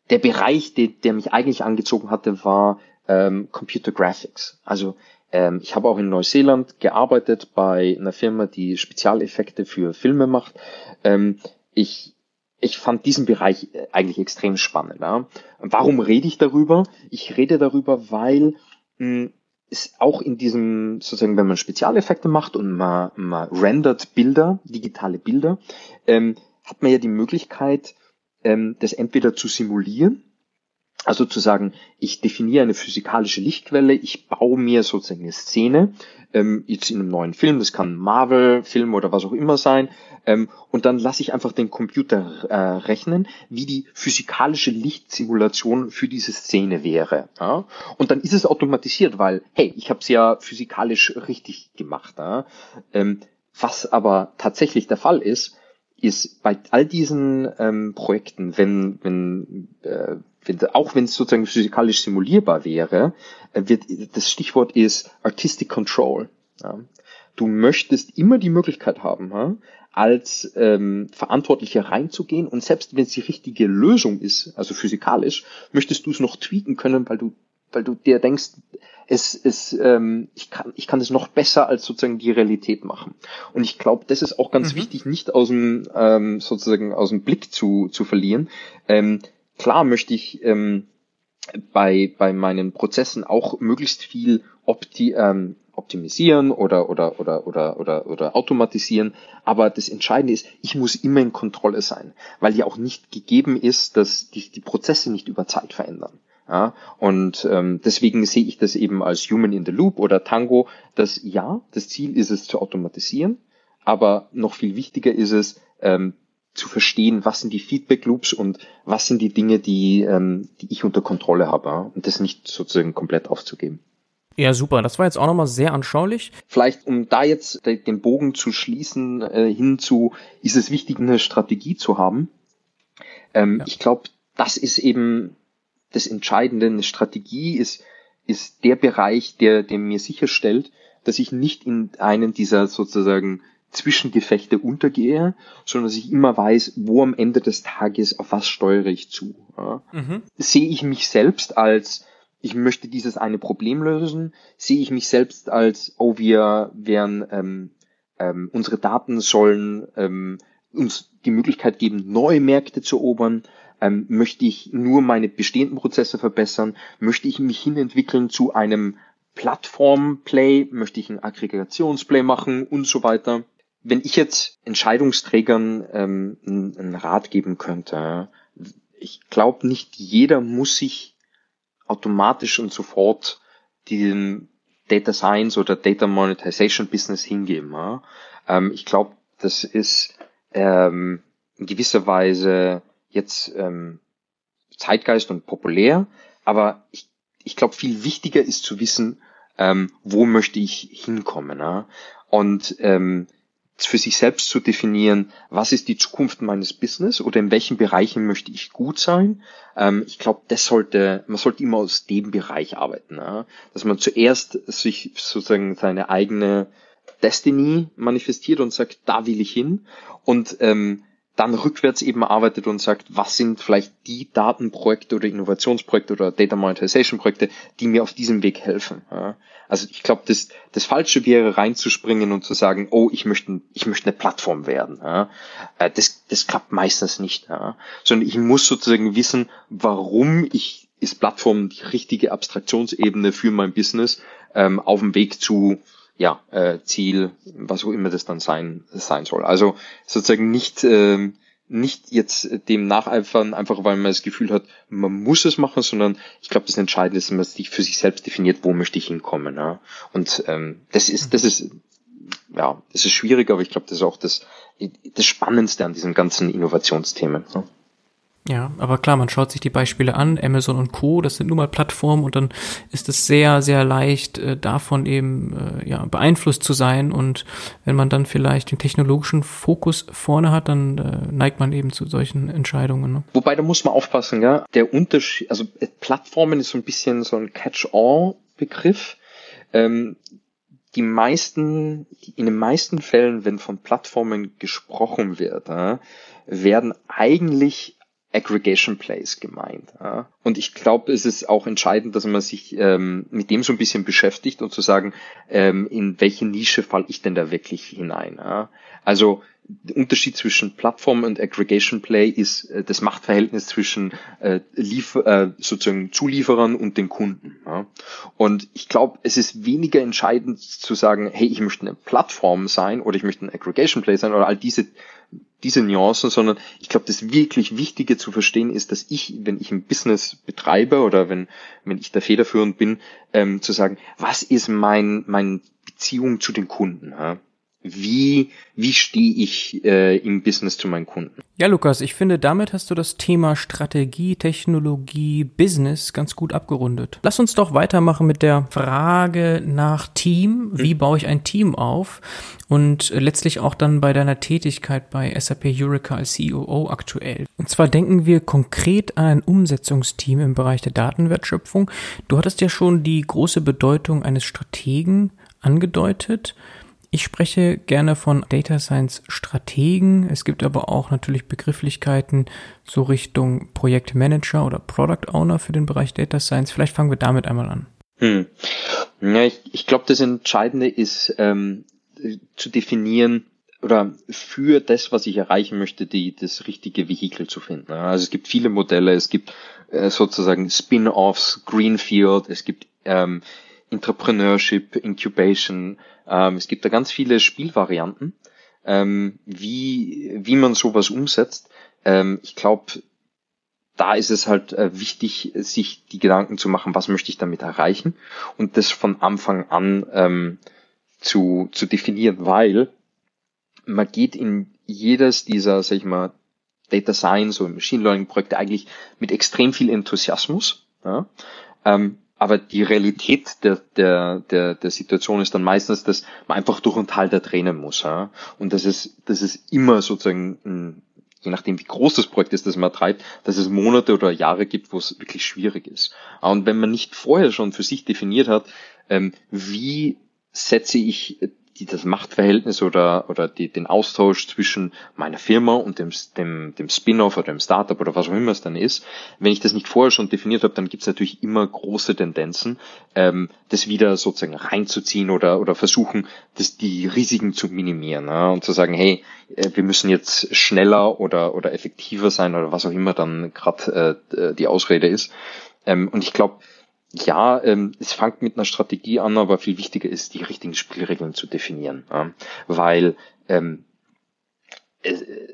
der Bereich, der, der mich eigentlich angezogen hatte, war ähm, Computer Graphics. Also ähm, ich habe auch in Neuseeland gearbeitet bei einer Firma, die Spezialeffekte für Filme macht. Ähm, ich, ich fand diesen Bereich äh, eigentlich extrem spannend. Ja. Warum rede ich darüber? Ich rede darüber, weil mh, es auch in diesem, sozusagen, wenn man Spezialeffekte macht und man, man rendert Bilder, digitale Bilder, ähm, hat man ja die Möglichkeit, ähm, das entweder zu simulieren, also zu sagen, ich definiere eine physikalische Lichtquelle, ich baue mir sozusagen eine Szene, ähm, jetzt in einem neuen Film, das kann Marvel-Film oder was auch immer sein, ähm, und dann lasse ich einfach den Computer äh, rechnen, wie die physikalische Lichtsimulation für diese Szene wäre. Ja? Und dann ist es automatisiert, weil, hey, ich habe es ja physikalisch richtig gemacht. Ja? Ähm, was aber tatsächlich der Fall ist, ist bei all diesen ähm, Projekten, wenn, wenn, äh, auch wenn es sozusagen physikalisch simulierbar wäre, äh, wird das Stichwort ist Artistic Control. Ja. Du möchtest immer die Möglichkeit haben, ja, als ähm, Verantwortlicher reinzugehen und selbst wenn es die richtige Lösung ist, also physikalisch, möchtest du es noch tweaken können, weil du weil du dir denkst, es, es, ähm, ich kann, ich kann es noch besser als sozusagen die Realität machen. Und ich glaube, das ist auch ganz mhm. wichtig, nicht aus dem ähm, sozusagen aus dem Blick zu zu verlieren. Ähm, klar möchte ich ähm, bei bei meinen Prozessen auch möglichst viel opti ähm, optimisieren oder, oder, oder, oder, oder, oder automatisieren. Aber das Entscheidende ist, ich muss immer in Kontrolle sein, weil ja auch nicht gegeben ist, dass die, die Prozesse nicht über Zeit verändern. Ja, und ähm, deswegen sehe ich das eben als Human in the Loop oder Tango, dass ja, das Ziel ist es zu automatisieren, aber noch viel wichtiger ist es, ähm, zu verstehen, was sind die Feedback Loops und was sind die Dinge, die, ähm, die ich unter Kontrolle habe ja, und das nicht sozusagen komplett aufzugeben. Ja, super. Das war jetzt auch nochmal sehr anschaulich. Vielleicht, um da jetzt den Bogen zu schließen, äh, hinzu, ist es wichtig, eine Strategie zu haben. Ähm, ja. Ich glaube, das ist eben das Entscheidende, eine Strategie ist, ist der Bereich, der, der mir sicherstellt, dass ich nicht in einen dieser sozusagen Zwischengefechte untergehe, sondern dass ich immer weiß, wo am Ende des Tages auf was steuere ich zu. Ja. Mhm. Sehe ich mich selbst als ich möchte dieses eine Problem lösen, sehe ich mich selbst als, oh, wir wären, ähm, ähm, unsere Daten sollen ähm, uns die Möglichkeit geben, neue Märkte zu erobern, ähm, möchte ich nur meine bestehenden Prozesse verbessern? Möchte ich mich hinentwickeln zu einem Plattform-Play? Möchte ich ein Aggregationsplay machen und so weiter? Wenn ich jetzt Entscheidungsträgern ähm, einen Rat geben könnte, ich glaube, nicht jeder muss sich automatisch und sofort diesem Data Science oder Data Monetization Business hingeben. Ja? Ähm, ich glaube, das ist ähm, in gewisser Weise jetzt ähm, Zeitgeist und populär, aber ich, ich glaube, viel wichtiger ist zu wissen, ähm, wo möchte ich hinkommen. Ja? Und ähm, für sich selbst zu definieren, was ist die Zukunft meines Business oder in welchen Bereichen möchte ich gut sein. Ähm, ich glaube, das sollte, man sollte immer aus dem Bereich arbeiten, ja? dass man zuerst sich sozusagen seine eigene Destiny manifestiert und sagt, da will ich hin und ähm, dann rückwärts eben arbeitet und sagt, was sind vielleicht die Datenprojekte oder Innovationsprojekte oder Data Monetization Projekte, die mir auf diesem Weg helfen. Ja. Also ich glaube, das, das Falsche wäre reinzuspringen und zu sagen, oh, ich möchte, ich möchte eine Plattform werden. Ja. Äh, das, das klappt meistens nicht. Ja. Sondern ich muss sozusagen wissen, warum ich ist Plattform die richtige Abstraktionsebene für mein Business ähm, auf dem Weg zu ja, äh, Ziel, was auch immer das dann sein, sein soll. Also sozusagen nicht, ähm, nicht jetzt dem nacheifern, einfach weil man das Gefühl hat, man muss es machen, sondern ich glaube, das Entscheidende ist, dass man sich für sich selbst definiert, wo möchte ich hinkommen. Ja? Und ähm, das ist, das ist, ja, das ist schwierig, aber ich glaube, das ist auch das, das Spannendste an diesen ganzen Innovationsthemen. Ja? Ja, aber klar, man schaut sich die Beispiele an, Amazon und Co., das sind nun mal Plattformen und dann ist es sehr, sehr leicht, äh, davon eben äh, ja, beeinflusst zu sein. Und wenn man dann vielleicht den technologischen Fokus vorne hat, dann äh, neigt man eben zu solchen Entscheidungen. Ne? Wobei, da muss man aufpassen, ja. Der Unterschied, also äh, Plattformen ist so ein bisschen so ein Catch-all-Begriff. Ähm, die meisten, in den meisten Fällen, wenn von Plattformen gesprochen wird, äh, werden eigentlich Aggregation Plays gemeint. Ja. Und ich glaube, es ist auch entscheidend, dass man sich ähm, mit dem so ein bisschen beschäftigt und zu sagen, ähm, in welche Nische falle ich denn da wirklich hinein. Ja. Also Unterschied zwischen Plattform und Aggregation Play ist äh, das Machtverhältnis zwischen äh, Liefer äh, sozusagen Zulieferern und den Kunden. Ja. Und ich glaube, es ist weniger entscheidend zu sagen, hey, ich möchte eine Plattform sein oder ich möchte ein Aggregation Play sein oder all diese diese Nuancen, sondern ich glaube, das wirklich Wichtige zu verstehen ist, dass ich, wenn ich ein Business betreibe oder wenn, wenn ich da federführend bin, ähm, zu sagen, was ist mein, mein Beziehung zu den Kunden? Ja? Wie, wie stehe ich äh, im Business zu meinen Kunden. Ja, Lukas, ich finde, damit hast du das Thema Strategie, Technologie, Business ganz gut abgerundet. Lass uns doch weitermachen mit der Frage nach Team. Wie hm. baue ich ein Team auf? Und letztlich auch dann bei deiner Tätigkeit bei SAP Eureka als COO aktuell. Und zwar denken wir konkret an ein Umsetzungsteam im Bereich der Datenwertschöpfung. Du hattest ja schon die große Bedeutung eines Strategen angedeutet. Ich spreche gerne von Data Science Strategen. Es gibt aber auch natürlich Begrifflichkeiten so Richtung Projektmanager oder Product Owner für den Bereich Data Science. Vielleicht fangen wir damit einmal an. Hm. Ja, ich, ich glaube, das Entscheidende ist ähm, zu definieren oder für das, was ich erreichen möchte, die, das richtige Vehikel zu finden. Also es gibt viele Modelle, es gibt äh, sozusagen Spin-offs, Greenfield, es gibt ähm, Entrepreneurship, Incubation. Ähm, es gibt da ganz viele Spielvarianten, ähm, wie, wie man sowas umsetzt. Ähm, ich glaube, da ist es halt äh, wichtig, sich die Gedanken zu machen, was möchte ich damit erreichen und das von Anfang an ähm, zu, zu definieren, weil man geht in jedes dieser, sag ich mal, Data Science oder Machine Learning Projekte eigentlich mit extrem viel Enthusiasmus. Ja? Ähm, aber die Realität der, der, der, der Situation ist dann meistens, dass man einfach durch ein Tal der Tränen muss. Ja? Und dass es, dass es immer sozusagen, je nachdem wie groß das Projekt ist, das man treibt, dass es Monate oder Jahre gibt, wo es wirklich schwierig ist. Und wenn man nicht vorher schon für sich definiert hat, ähm, wie setze ich die, das Machtverhältnis oder, oder die, den Austausch zwischen meiner Firma und dem, dem, dem Spin-off oder dem Startup oder was auch immer es dann ist, wenn ich das nicht vorher schon definiert habe, dann gibt es natürlich immer große Tendenzen, ähm, das wieder sozusagen reinzuziehen oder, oder versuchen, das, die Risiken zu minimieren ja, und zu sagen, hey, äh, wir müssen jetzt schneller oder, oder effektiver sein oder was auch immer dann gerade äh, die Ausrede ist. Ähm, und ich glaube, ja, ähm, es fängt mit einer Strategie an, aber viel wichtiger ist, die richtigen Spielregeln zu definieren. Ja? Weil ähm, es, äh,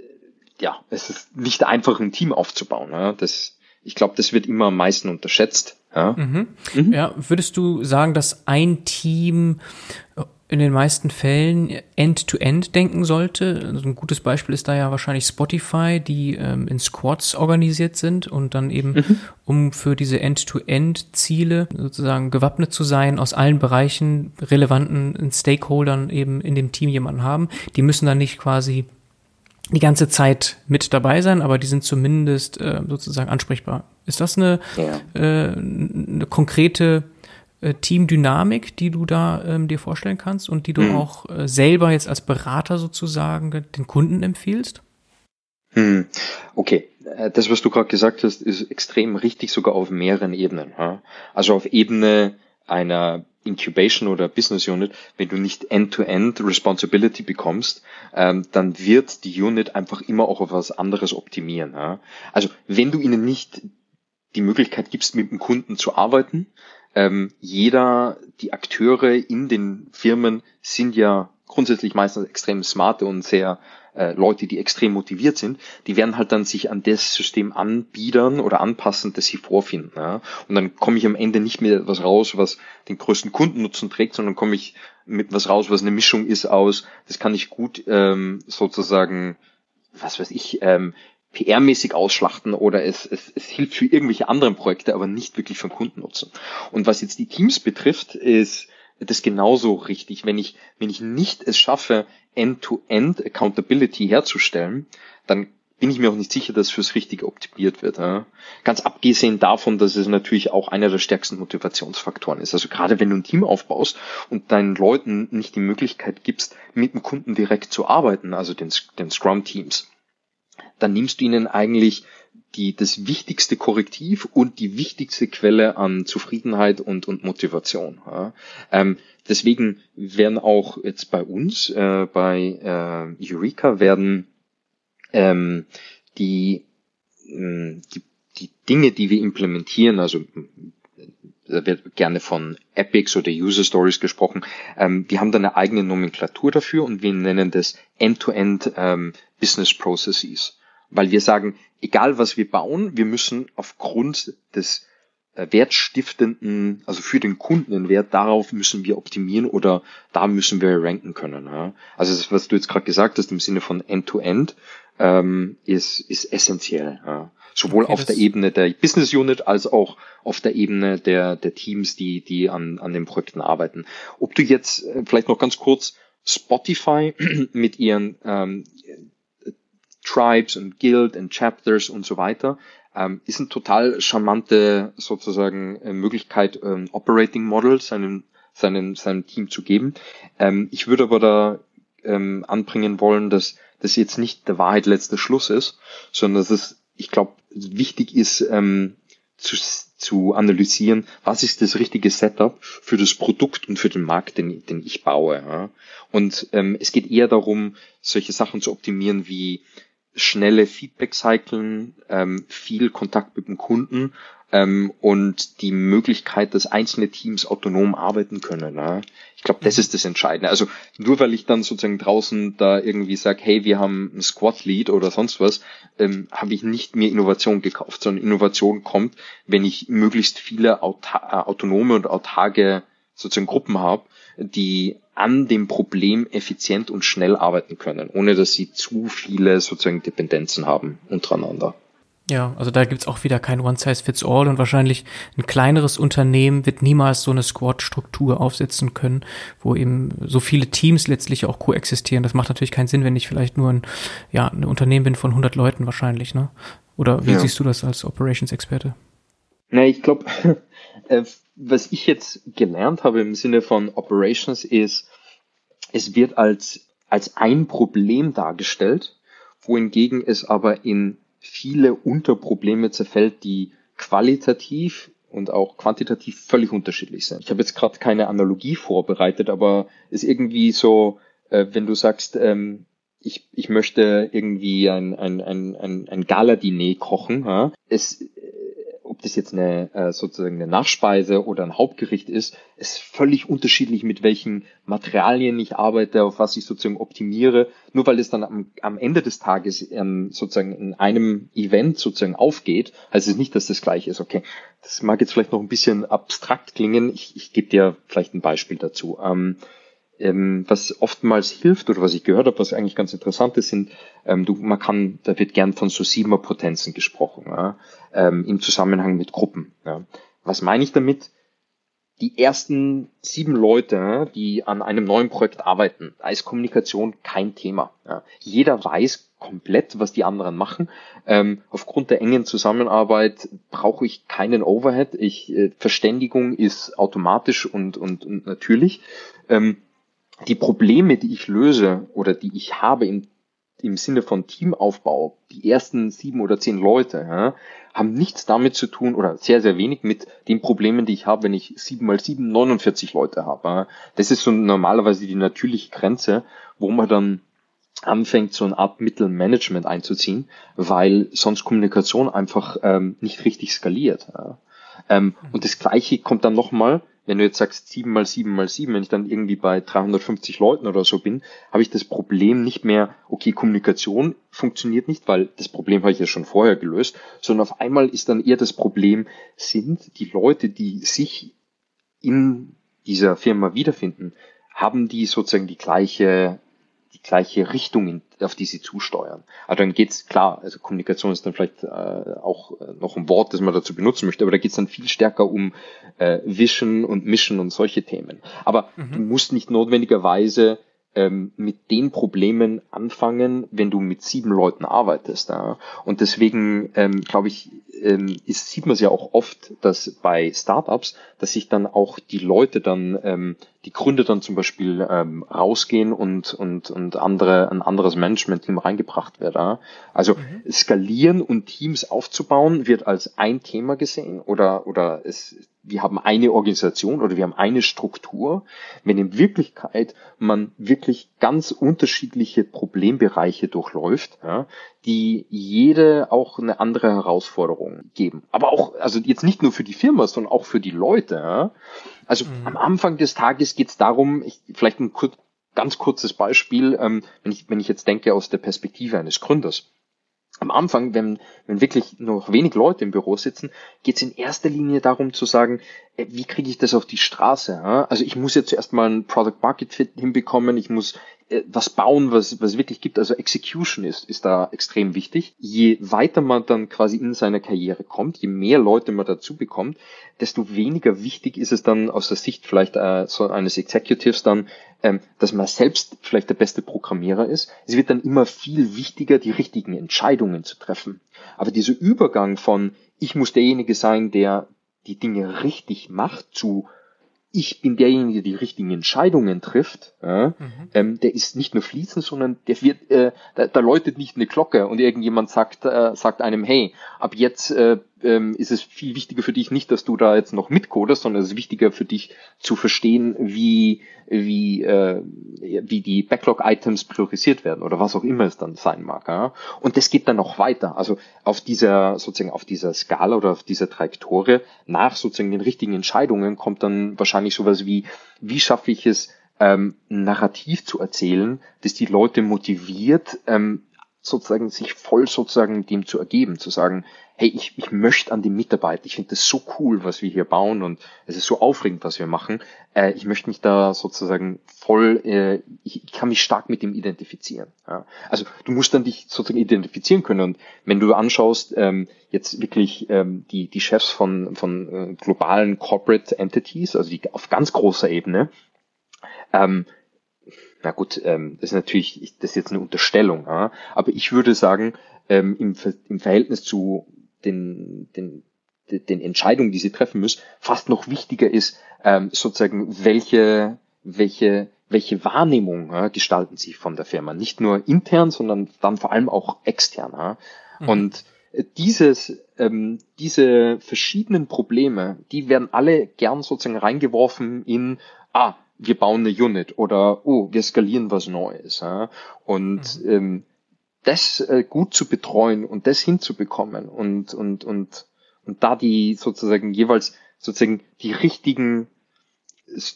ja, es ist nicht einfach, ein Team aufzubauen. Ja? Das, ich glaube, das wird immer am meisten unterschätzt. Ja? Mhm. Mhm. ja, würdest du sagen, dass ein Team in den meisten Fällen end-to-end -end denken sollte. Also ein gutes Beispiel ist da ja wahrscheinlich Spotify, die ähm, in Squads organisiert sind und dann eben, mhm. um für diese End-to-End-Ziele sozusagen gewappnet zu sein, aus allen Bereichen relevanten Stakeholdern eben in dem Team jemanden haben. Die müssen dann nicht quasi die ganze Zeit mit dabei sein, aber die sind zumindest äh, sozusagen ansprechbar. Ist das eine, ja. äh, eine konkrete äh, Teamdynamik, die du da ähm, dir vorstellen kannst und die du hm. auch äh, selber jetzt als Berater sozusagen den Kunden empfiehlst? Hm. Okay, äh, das, was du gerade gesagt hast, ist extrem richtig, sogar auf mehreren Ebenen. Also auf Ebene einer Incubation oder Business Unit, wenn du nicht End-to-End -End Responsibility bekommst, ähm, dann wird die Unit einfach immer auch auf was anderes optimieren. Also wenn du ihnen nicht die Möglichkeit gibst, mit dem Kunden zu arbeiten, ähm, jeder, die Akteure in den Firmen sind ja grundsätzlich meistens extrem smarte und sehr äh, Leute, die extrem motiviert sind, die werden halt dann sich an das System anbiedern oder anpassen, das sie vorfinden. Ja? Und dann komme ich am Ende nicht mehr was raus, was den größten Kundennutzen trägt, sondern komme ich mit was raus, was eine Mischung ist aus, das kann ich gut ähm, sozusagen, was weiß ich, ähm, PR-mäßig ausschlachten oder es, es, es hilft für irgendwelche anderen Projekte, aber nicht wirklich für Kundennutzen. Und was jetzt die Teams betrifft, ist das genauso richtig. Wenn ich, wenn ich nicht es schaffe, End-to-End -End Accountability herzustellen, dann bin ich mir auch nicht sicher, dass fürs Richtige optimiert wird. Ja. Ganz abgesehen davon, dass es natürlich auch einer der stärksten Motivationsfaktoren ist. Also gerade wenn du ein Team aufbaust und deinen Leuten nicht die Möglichkeit gibst, mit dem Kunden direkt zu arbeiten, also den, den Scrum-Teams, dann nimmst du ihnen eigentlich die, das wichtigste Korrektiv und die wichtigste Quelle an Zufriedenheit und, und Motivation. Ja. Ähm, deswegen werden auch jetzt bei uns, äh, bei äh, Eureka, werden ähm, die, äh, die, die Dinge, die wir implementieren, also da wird gerne von Epics oder User Stories gesprochen. Ähm, wir haben da eine eigene Nomenklatur dafür und wir nennen das End-to-End -End, ähm, Business Processes weil wir sagen, egal was wir bauen, wir müssen aufgrund des äh, wertstiftenden, also für den Kunden den Wert, darauf müssen wir optimieren oder da müssen wir ranken können. Ja. Also das, was du jetzt gerade gesagt hast im Sinne von End-to-End, -End, ähm, ist, ist essentiell. Ja. Sowohl okay, auf der Ebene der Business Unit als auch auf der Ebene der, der Teams, die, die an, an den Projekten arbeiten. Ob du jetzt äh, vielleicht noch ganz kurz Spotify mit ihren ähm, Tribes und Guild und Chapters und so weiter, ähm, ist eine total charmante sozusagen äh, Möglichkeit, ähm, Operating Model seinem, seinem, seinem Team zu geben. Ähm, ich würde aber da ähm, anbringen wollen, dass das jetzt nicht der Wahrheit letzter Schluss ist, sondern dass es, ich glaube, wichtig ist, ähm, zu, zu analysieren, was ist das richtige Setup für das Produkt und für den Markt, den, den ich baue. Ja? Und ähm, es geht eher darum, solche Sachen zu optimieren wie schnelle Feedback-Cyclen, ähm, viel Kontakt mit dem Kunden ähm, und die Möglichkeit, dass einzelne Teams autonom arbeiten können. Ne? Ich glaube, das ist das Entscheidende. Also nur weil ich dann sozusagen draußen da irgendwie sage, hey, wir haben ein Squad-Lead oder sonst was, ähm, habe ich nicht mehr Innovation gekauft, sondern Innovation kommt, wenn ich möglichst viele auta äh, autonome und autarke sozusagen Gruppen habe, die an dem Problem effizient und schnell arbeiten können, ohne dass sie zu viele sozusagen Dependenzen haben untereinander. Ja, also da gibt's auch wieder kein One-Size-Fits-All und wahrscheinlich ein kleineres Unternehmen wird niemals so eine Squad-Struktur aufsetzen können, wo eben so viele Teams letztlich auch koexistieren. Das macht natürlich keinen Sinn, wenn ich vielleicht nur ein, ja, ein Unternehmen bin von 100 Leuten wahrscheinlich, ne? Oder wie ja. siehst du das als Operations-Experte? Na, ich glaube, was ich jetzt gelernt habe im Sinne von Operations ist, es wird als, als ein Problem dargestellt, wohingegen es aber in viele Unterprobleme zerfällt, die qualitativ und auch quantitativ völlig unterschiedlich sind. Ich habe jetzt gerade keine Analogie vorbereitet, aber es ist irgendwie so, äh, wenn du sagst, ähm, ich, ich möchte irgendwie ein, ein, ein, ein, Gala-Diner kochen, es das jetzt eine äh, sozusagen eine Nachspeise oder ein Hauptgericht ist, ist völlig unterschiedlich, mit welchen Materialien ich arbeite, auf was ich sozusagen optimiere. Nur weil es dann am, am Ende des Tages ähm, sozusagen in einem Event sozusagen aufgeht, heißt es nicht, dass das gleich ist. Okay, das mag jetzt vielleicht noch ein bisschen abstrakt klingen. Ich, ich gebe dir vielleicht ein Beispiel dazu. Ähm, ähm, was oftmals hilft oder was ich gehört habe, was eigentlich ganz interessant ist, sind, ähm, du, man kann, da wird gern von so Siebener-Potenzen gesprochen, ja, ähm, im Zusammenhang mit Gruppen. Ja. Was meine ich damit? Die ersten sieben Leute, die an einem neuen Projekt arbeiten, da ist Kommunikation kein Thema. Ja. Jeder weiß komplett, was die anderen machen. Ähm, aufgrund der engen Zusammenarbeit brauche ich keinen Overhead. Ich, äh, Verständigung ist automatisch und, und, und natürlich. Ähm, die Probleme, die ich löse oder die ich habe im, im Sinne von Teamaufbau, die ersten sieben oder zehn Leute, ja, haben nichts damit zu tun oder sehr, sehr wenig mit den Problemen, die ich habe, wenn ich sieben mal sieben 49 Leute habe. Ja. Das ist so normalerweise die natürliche Grenze, wo man dann anfängt, so eine Art Mittelmanagement einzuziehen, weil sonst Kommunikation einfach ähm, nicht richtig skaliert. Ja. Ähm, und das Gleiche kommt dann nochmal, wenn du jetzt sagst 7 mal 7 mal 7, wenn ich dann irgendwie bei 350 Leuten oder so bin, habe ich das Problem nicht mehr, okay, Kommunikation funktioniert nicht, weil das Problem habe ich ja schon vorher gelöst, sondern auf einmal ist dann eher das Problem, sind die Leute, die sich in dieser Firma wiederfinden, haben die sozusagen die gleiche die gleiche Richtung, in, auf die sie zusteuern. Also dann geht's klar, also Kommunikation ist dann vielleicht äh, auch äh, noch ein Wort, das man dazu benutzen möchte, aber da geht's dann viel stärker um äh, Vision und Mission und solche Themen. Aber mhm. du musst nicht notwendigerweise ähm, mit den Problemen anfangen, wenn du mit sieben Leuten arbeitest. Ja? Und deswegen ähm, glaube ich, ähm, ist, sieht man es ja auch oft, dass bei Startups, dass sich dann auch die Leute dann, ähm, die Gründer dann zum Beispiel ähm, rausgehen und, und, und andere, ein anderes Management-Team reingebracht wird. Ja? Also mhm. skalieren und Teams aufzubauen wird als ein Thema gesehen oder, oder es wir haben eine Organisation oder wir haben eine Struktur, wenn in Wirklichkeit man wirklich ganz unterschiedliche Problembereiche durchläuft, ja, die jede auch eine andere Herausforderung geben. Aber auch, also jetzt nicht nur für die Firma, sondern auch für die Leute. Also mhm. am Anfang des Tages geht es darum, ich, vielleicht ein kurz, ganz kurzes Beispiel, ähm, wenn, ich, wenn ich jetzt denke aus der Perspektive eines Gründers am Anfang, wenn, wenn wirklich noch wenig Leute im Büro sitzen, geht es in erster Linie darum zu sagen, äh, wie kriege ich das auf die Straße? Also ich muss ja zuerst mal ein Product Market Fit hinbekommen, ich muss was bauen, was, was wirklich gibt. Also Execution ist, ist da extrem wichtig. Je weiter man dann quasi in seiner Karriere kommt, je mehr Leute man dazu bekommt, desto weniger wichtig ist es dann aus der Sicht vielleicht äh, so eines Executives dann, ähm, dass man selbst vielleicht der beste Programmierer ist. Es wird dann immer viel wichtiger, die richtigen Entscheidungen zu treffen. Aber dieser Übergang von ich muss derjenige sein, der die Dinge richtig macht, zu ich bin derjenige, der die richtigen Entscheidungen trifft, ja, mhm. ähm, der ist nicht nur fließend, sondern der wird, äh, da, da läutet nicht eine Glocke und irgendjemand sagt, äh, sagt einem, hey, ab jetzt äh, ähm, ist es viel wichtiger für dich nicht, dass du da jetzt noch mitcodest, sondern es ist wichtiger für dich zu verstehen, wie, wie, äh, wie die Backlog-Items priorisiert werden oder was auch immer es dann sein mag. Ja? Und das geht dann noch weiter. Also auf dieser, sozusagen auf dieser Skala oder auf dieser Trajektorie nach sozusagen den richtigen Entscheidungen kommt dann wahrscheinlich sowas wie, wie schaffe ich es, ähm, Narrativ zu erzählen, das die Leute motiviert, ähm, sozusagen sich voll sozusagen dem zu ergeben, zu sagen, hey, ich, ich möchte an die Mitarbeiter, ich finde das so cool, was wir hier bauen und es ist so aufregend, was wir machen. Äh, ich möchte mich da sozusagen voll, äh, ich, ich kann mich stark mit dem identifizieren. Ja. Also du musst dann dich sozusagen identifizieren können und wenn du anschaust, ähm, jetzt wirklich ähm, die, die Chefs von, von äh, globalen Corporate Entities, also die auf ganz großer Ebene, ähm, na gut, ähm, das ist natürlich, das ist jetzt eine Unterstellung, ja? aber ich würde sagen, ähm, im, im Verhältnis zu den, den, den Entscheidungen, die sie treffen müssen, fast noch wichtiger ist, ähm, sozusagen, welche, welche, welche Wahrnehmung ja, gestalten sie von der Firma. Nicht nur intern, sondern dann vor allem auch extern. Ja? Mhm. Und dieses, ähm, diese verschiedenen Probleme, die werden alle gern sozusagen reingeworfen in, ah, wir bauen eine Unit oder oh, wir skalieren was Neues. Ja? Und mhm. ähm, das äh, gut zu betreuen und das hinzubekommen und, und, und, und da die sozusagen jeweils sozusagen die richtigen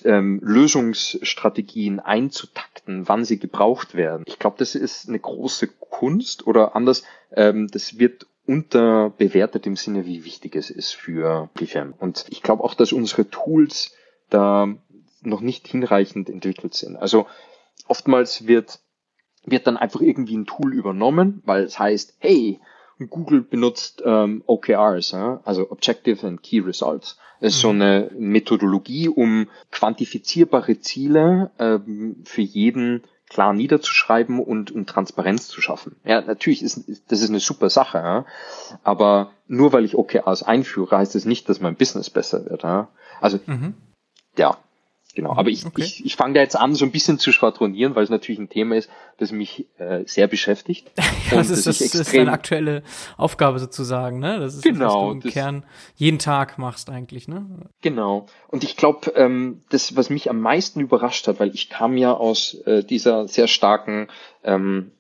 ähm, Lösungsstrategien einzutakten, wann sie gebraucht werden. Ich glaube, das ist eine große Kunst oder anders, ähm, das wird unterbewertet im Sinne, wie wichtig es ist für die Firmen. Und ich glaube auch, dass unsere Tools da noch nicht hinreichend entwickelt sind. Also oftmals wird, wird dann einfach irgendwie ein Tool übernommen, weil es heißt, hey, Google benutzt ähm, OKRs, ja? also Objective and Key Results. Das ist mhm. so eine Methodologie, um quantifizierbare Ziele ähm, für jeden klar niederzuschreiben und um Transparenz zu schaffen. Ja, natürlich ist das ist eine super Sache, ja? aber nur weil ich OKRs einführe, heißt es das nicht, dass mein Business besser wird. Ja? Also mhm. ja, Genau, aber ich, okay. ich, ich fange da jetzt an, so ein bisschen zu schwadronieren, weil es natürlich ein Thema ist, das mich äh, sehr beschäftigt. ja, das, ist, das, das ist eine aktuelle Aufgabe sozusagen, ne? Das ist genau, das, was du im das, Kern jeden Tag machst eigentlich, ne? Genau. Und ich glaube, ähm, das, was mich am meisten überrascht hat, weil ich kam ja aus äh, dieser sehr starken ähm,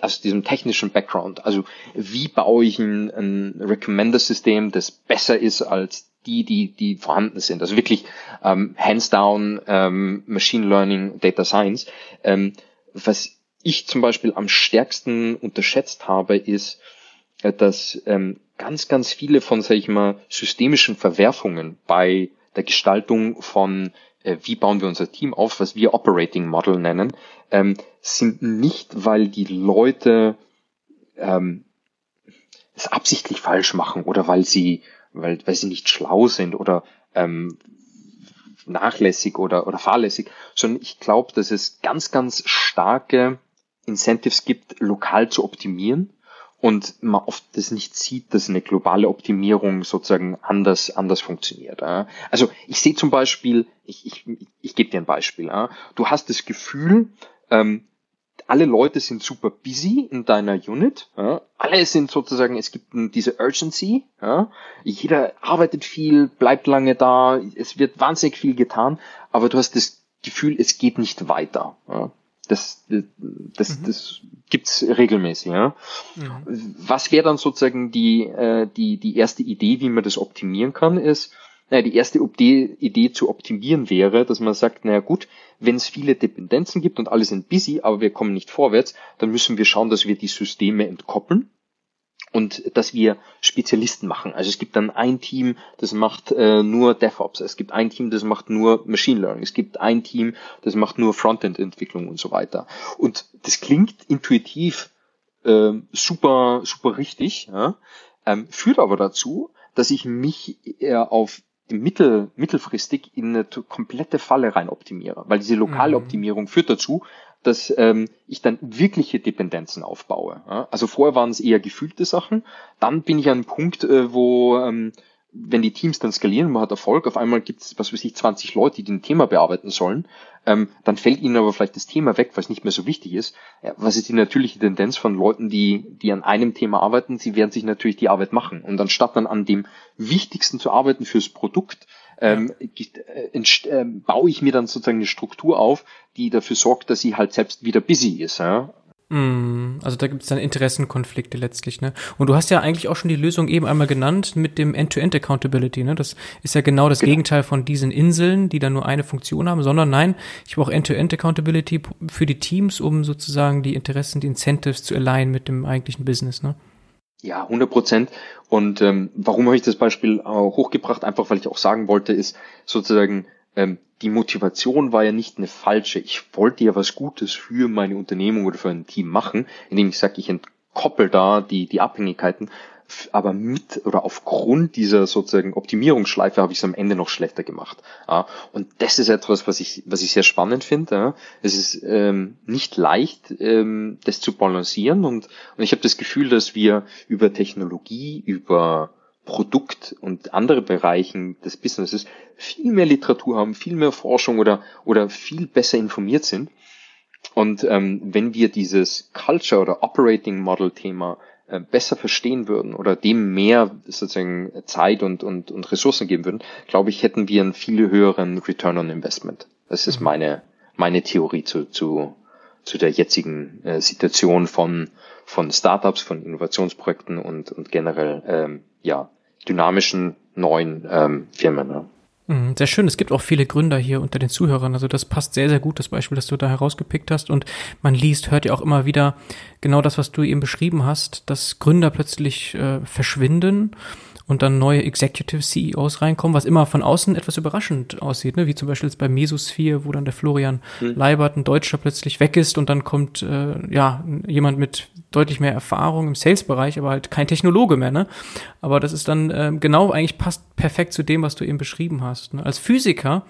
aus diesem technischen Background. Also wie baue ich ein, ein Recommender-System, das besser ist als die, die, die vorhanden sind. Also wirklich ähm, hands down ähm, Machine Learning, Data Science. Ähm, was ich zum Beispiel am stärksten unterschätzt habe, ist, äh, dass ähm, ganz, ganz viele von, sag ich mal, systemischen Verwerfungen bei der Gestaltung von, äh, wie bauen wir unser Team auf, was wir Operating Model nennen, ähm, sind nicht, weil die Leute ähm, es absichtlich falsch machen oder weil sie, weil, weil sie nicht schlau sind oder ähm, nachlässig oder, oder fahrlässig, sondern ich glaube, dass es ganz, ganz starke Incentives gibt, lokal zu optimieren und man oft das nicht sieht, dass eine globale Optimierung sozusagen anders, anders funktioniert. Also ich sehe zum Beispiel, ich, ich, ich gebe dir ein Beispiel. Du hast das Gefühl, ähm, alle Leute sind super busy in deiner Unit. Ja. Alle sind sozusagen, es gibt diese Urgency. Ja. Jeder arbeitet viel, bleibt lange da, es wird wahnsinnig viel getan, aber du hast das Gefühl, es geht nicht weiter. Ja. Das, das, mhm. das gibt's regelmäßig. Ja. Mhm. Was wäre dann sozusagen die, äh, die, die erste Idee, wie man das optimieren kann, ist, naja, die erste Idee zu optimieren wäre, dass man sagt, naja gut, wenn es viele Dependenzen gibt und alle sind busy, aber wir kommen nicht vorwärts, dann müssen wir schauen, dass wir die Systeme entkoppeln und dass wir Spezialisten machen. Also es gibt dann ein Team, das macht äh, nur DevOps, es gibt ein Team, das macht nur Machine Learning, es gibt ein Team, das macht nur Frontend-Entwicklung und so weiter. Und das klingt intuitiv äh, super, super richtig, ja? ähm, führt aber dazu, dass ich mich eher auf mittel, mittelfristig in eine komplette Falle rein optimiere. Weil diese lokale mhm. Optimierung führt dazu, dass ähm, ich dann wirkliche Dependenzen aufbaue. Ja? Also vorher waren es eher gefühlte Sachen. Dann bin ich an einem Punkt, äh, wo ähm, wenn die Teams dann skalieren, man hat Erfolg, auf einmal gibt es, was weiß ich, 20 Leute, die ein Thema bearbeiten sollen, ähm, dann fällt ihnen aber vielleicht das Thema weg, weil es nicht mehr so wichtig ist. Ja, was ist die natürliche Tendenz von Leuten, die, die an einem Thema arbeiten? Sie werden sich natürlich die Arbeit machen. Und anstatt dann an dem Wichtigsten zu arbeiten fürs Produkt, ähm, äh, äh, baue ich mir dann sozusagen eine Struktur auf, die dafür sorgt, dass sie halt selbst wieder busy ist. Ja? Mm, also da gibt es dann Interessenkonflikte letztlich, ne? Und du hast ja eigentlich auch schon die Lösung eben einmal genannt mit dem End-to-End-Accountability, ne? Das ist ja genau das genau. Gegenteil von diesen Inseln, die dann nur eine Funktion haben, sondern nein, ich brauche End-to-End-Accountability für die Teams, um sozusagen die Interessen, die Incentives zu alignen mit dem eigentlichen Business, ne? Ja, 100 Prozent. Und ähm, warum habe ich das Beispiel äh, hochgebracht? Einfach, weil ich auch sagen wollte, ist sozusagen ähm, die Motivation war ja nicht eine falsche. Ich wollte ja was Gutes für meine Unternehmung oder für ein Team machen, indem ich sage, ich entkoppel da die, die Abhängigkeiten. Aber mit oder aufgrund dieser sozusagen Optimierungsschleife habe ich es am Ende noch schlechter gemacht. Ja, und das ist etwas, was ich, was ich sehr spannend finde. Ja. Es ist ähm, nicht leicht, ähm, das zu balancieren und, und ich habe das Gefühl, dass wir über Technologie, über Produkt und andere Bereichen des Businesses viel mehr Literatur haben, viel mehr Forschung oder, oder viel besser informiert sind. Und ähm, wenn wir dieses Culture oder Operating Model Thema äh, besser verstehen würden oder dem mehr sozusagen Zeit und, und, und Ressourcen geben würden, glaube ich, hätten wir einen viel höheren Return on Investment. Das ist mhm. meine, meine Theorie zu, zu, zu der jetzigen äh, Situation von, von Startups, von Innovationsprojekten und, und generell ähm, ja, dynamischen neuen ähm, Firmen. Ne? Sehr schön. Es gibt auch viele Gründer hier unter den Zuhörern. Also das passt sehr, sehr gut, das Beispiel, das du da herausgepickt hast. Und man liest, hört ja auch immer wieder genau das, was du eben beschrieben hast, dass Gründer plötzlich äh, verschwinden und dann neue Executive CEOs reinkommen, was immer von außen etwas überraschend aussieht, ne? wie zum Beispiel jetzt bei Mesosphere, wo dann der Florian mhm. Leibert, ein Deutscher, plötzlich weg ist und dann kommt äh, ja jemand mit deutlich mehr Erfahrung im Sales-Bereich, aber halt kein Technologe mehr. Ne? Aber das ist dann äh, genau eigentlich passt perfekt zu dem, was du eben beschrieben hast. Ne? Als Physiker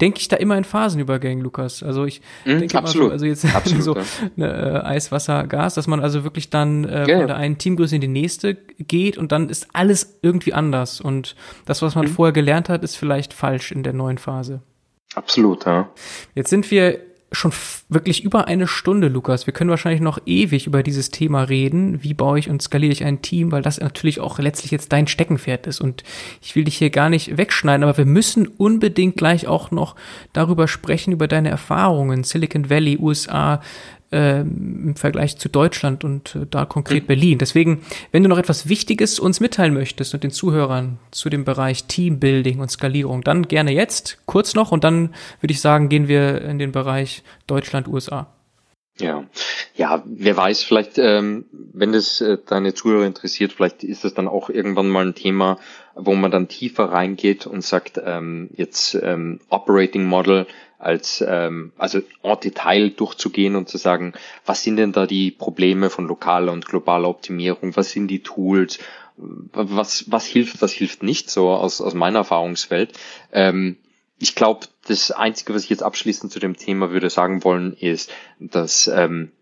denke ich da immer in Phasenübergängen, Lukas. Also ich mm, denke absolut. immer so, also jetzt absolut, so ne, äh, Eis, Wasser, Gas, dass man also wirklich dann äh, ja, von der einen Teamgröße in die nächste geht und dann ist alles irgendwie anders und das, was man mhm. vorher gelernt hat, ist vielleicht falsch in der neuen Phase. Absolut, ja. Jetzt sind wir schon wirklich über eine Stunde, Lukas. Wir können wahrscheinlich noch ewig über dieses Thema reden. Wie baue ich und skaliere ich ein Team, weil das natürlich auch letztlich jetzt dein Steckenpferd ist. Und ich will dich hier gar nicht wegschneiden, aber wir müssen unbedingt gleich auch noch darüber sprechen, über deine Erfahrungen, Silicon Valley, USA, äh, im Vergleich zu Deutschland und äh, da konkret mhm. Berlin. Deswegen, wenn du noch etwas Wichtiges uns mitteilen möchtest und den Zuhörern zu dem Bereich Teambuilding und Skalierung, dann gerne jetzt, kurz noch und dann würde ich sagen, gehen wir in den Bereich Deutschland, USA. Ja, ja, wer weiß, vielleicht, ähm, wenn das äh, deine Zuhörer interessiert, vielleicht ist das dann auch irgendwann mal ein Thema, wo man dann tiefer reingeht und sagt, ähm, jetzt ähm, Operating Model als ähm, also en Detail durchzugehen und zu sagen, was sind denn da die Probleme von lokaler und globaler Optimierung, was sind die Tools, was was hilft, was hilft nicht, so aus aus meiner Erfahrungswelt. Ähm, ich glaube, das Einzige, was ich jetzt abschließend zu dem Thema würde sagen wollen, ist, dass ähm,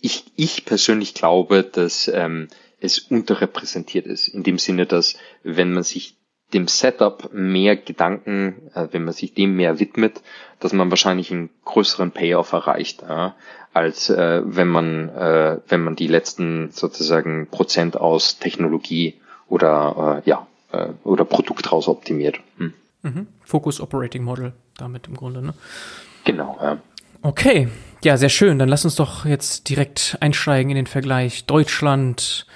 ich, ich persönlich glaube, dass ähm, es unterrepräsentiert ist. In dem Sinne, dass wenn man sich dem Setup mehr Gedanken, äh, wenn man sich dem mehr widmet, dass man wahrscheinlich einen größeren Payoff erreicht, äh, als äh, wenn man äh, wenn man die letzten sozusagen Prozent aus Technologie oder äh, ja äh, oder Produkt raus optimiert. Hm. Mhm. Focus Operating Model damit im Grunde, ne? Genau, ja. Okay, ja, sehr schön. Dann lass uns doch jetzt direkt einsteigen in den Vergleich Deutschland,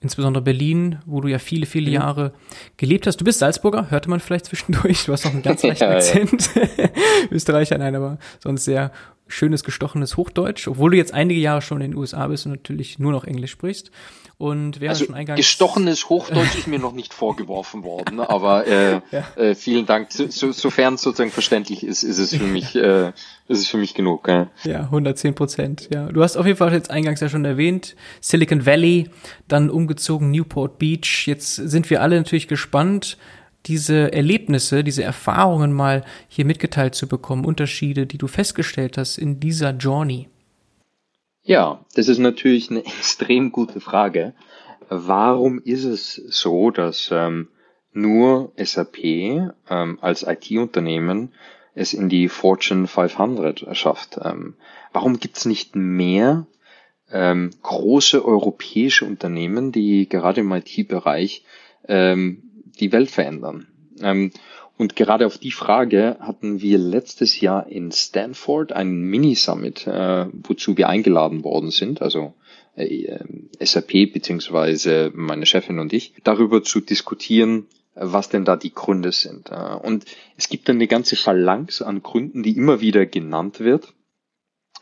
insbesondere Berlin, wo du ja viele, viele mhm. Jahre gelebt hast. Du bist Salzburger, hörte man vielleicht zwischendurch. Du hast auch einen ganz leichten ja, Akzent. Ja. Österreicher, nein, aber sonst sehr schönes, gestochenes Hochdeutsch, obwohl du jetzt einige Jahre schon in den USA bist und natürlich nur noch Englisch sprichst. Und wäre also schon eingangs gestochenes Hochdeutsch ist mir noch nicht vorgeworfen worden, aber äh, ja. äh, vielen Dank. So, so, sofern es sozusagen verständlich ist, ist es für mich, äh, ist es für mich genug. Ja, ja 110 Prozent. Ja, du hast auf jeden Fall jetzt eingangs ja schon erwähnt Silicon Valley, dann umgezogen Newport Beach. Jetzt sind wir alle natürlich gespannt diese Erlebnisse, diese Erfahrungen mal hier mitgeteilt zu bekommen, Unterschiede, die du festgestellt hast in dieser Journey. Ja, das ist natürlich eine extrem gute Frage. Warum ist es so, dass ähm, nur SAP ähm, als IT-Unternehmen es in die Fortune 500 schafft? Ähm, warum gibt es nicht mehr ähm, große europäische Unternehmen, die gerade im IT-Bereich ähm, die Welt verändern? Ähm, und gerade auf die Frage hatten wir letztes Jahr in Stanford einen Mini-Summit, äh, wozu wir eingeladen worden sind, also äh, SAP beziehungsweise meine Chefin und ich, darüber zu diskutieren, was denn da die Gründe sind. Äh, und es gibt eine ganze Phalanx an Gründen, die immer wieder genannt wird,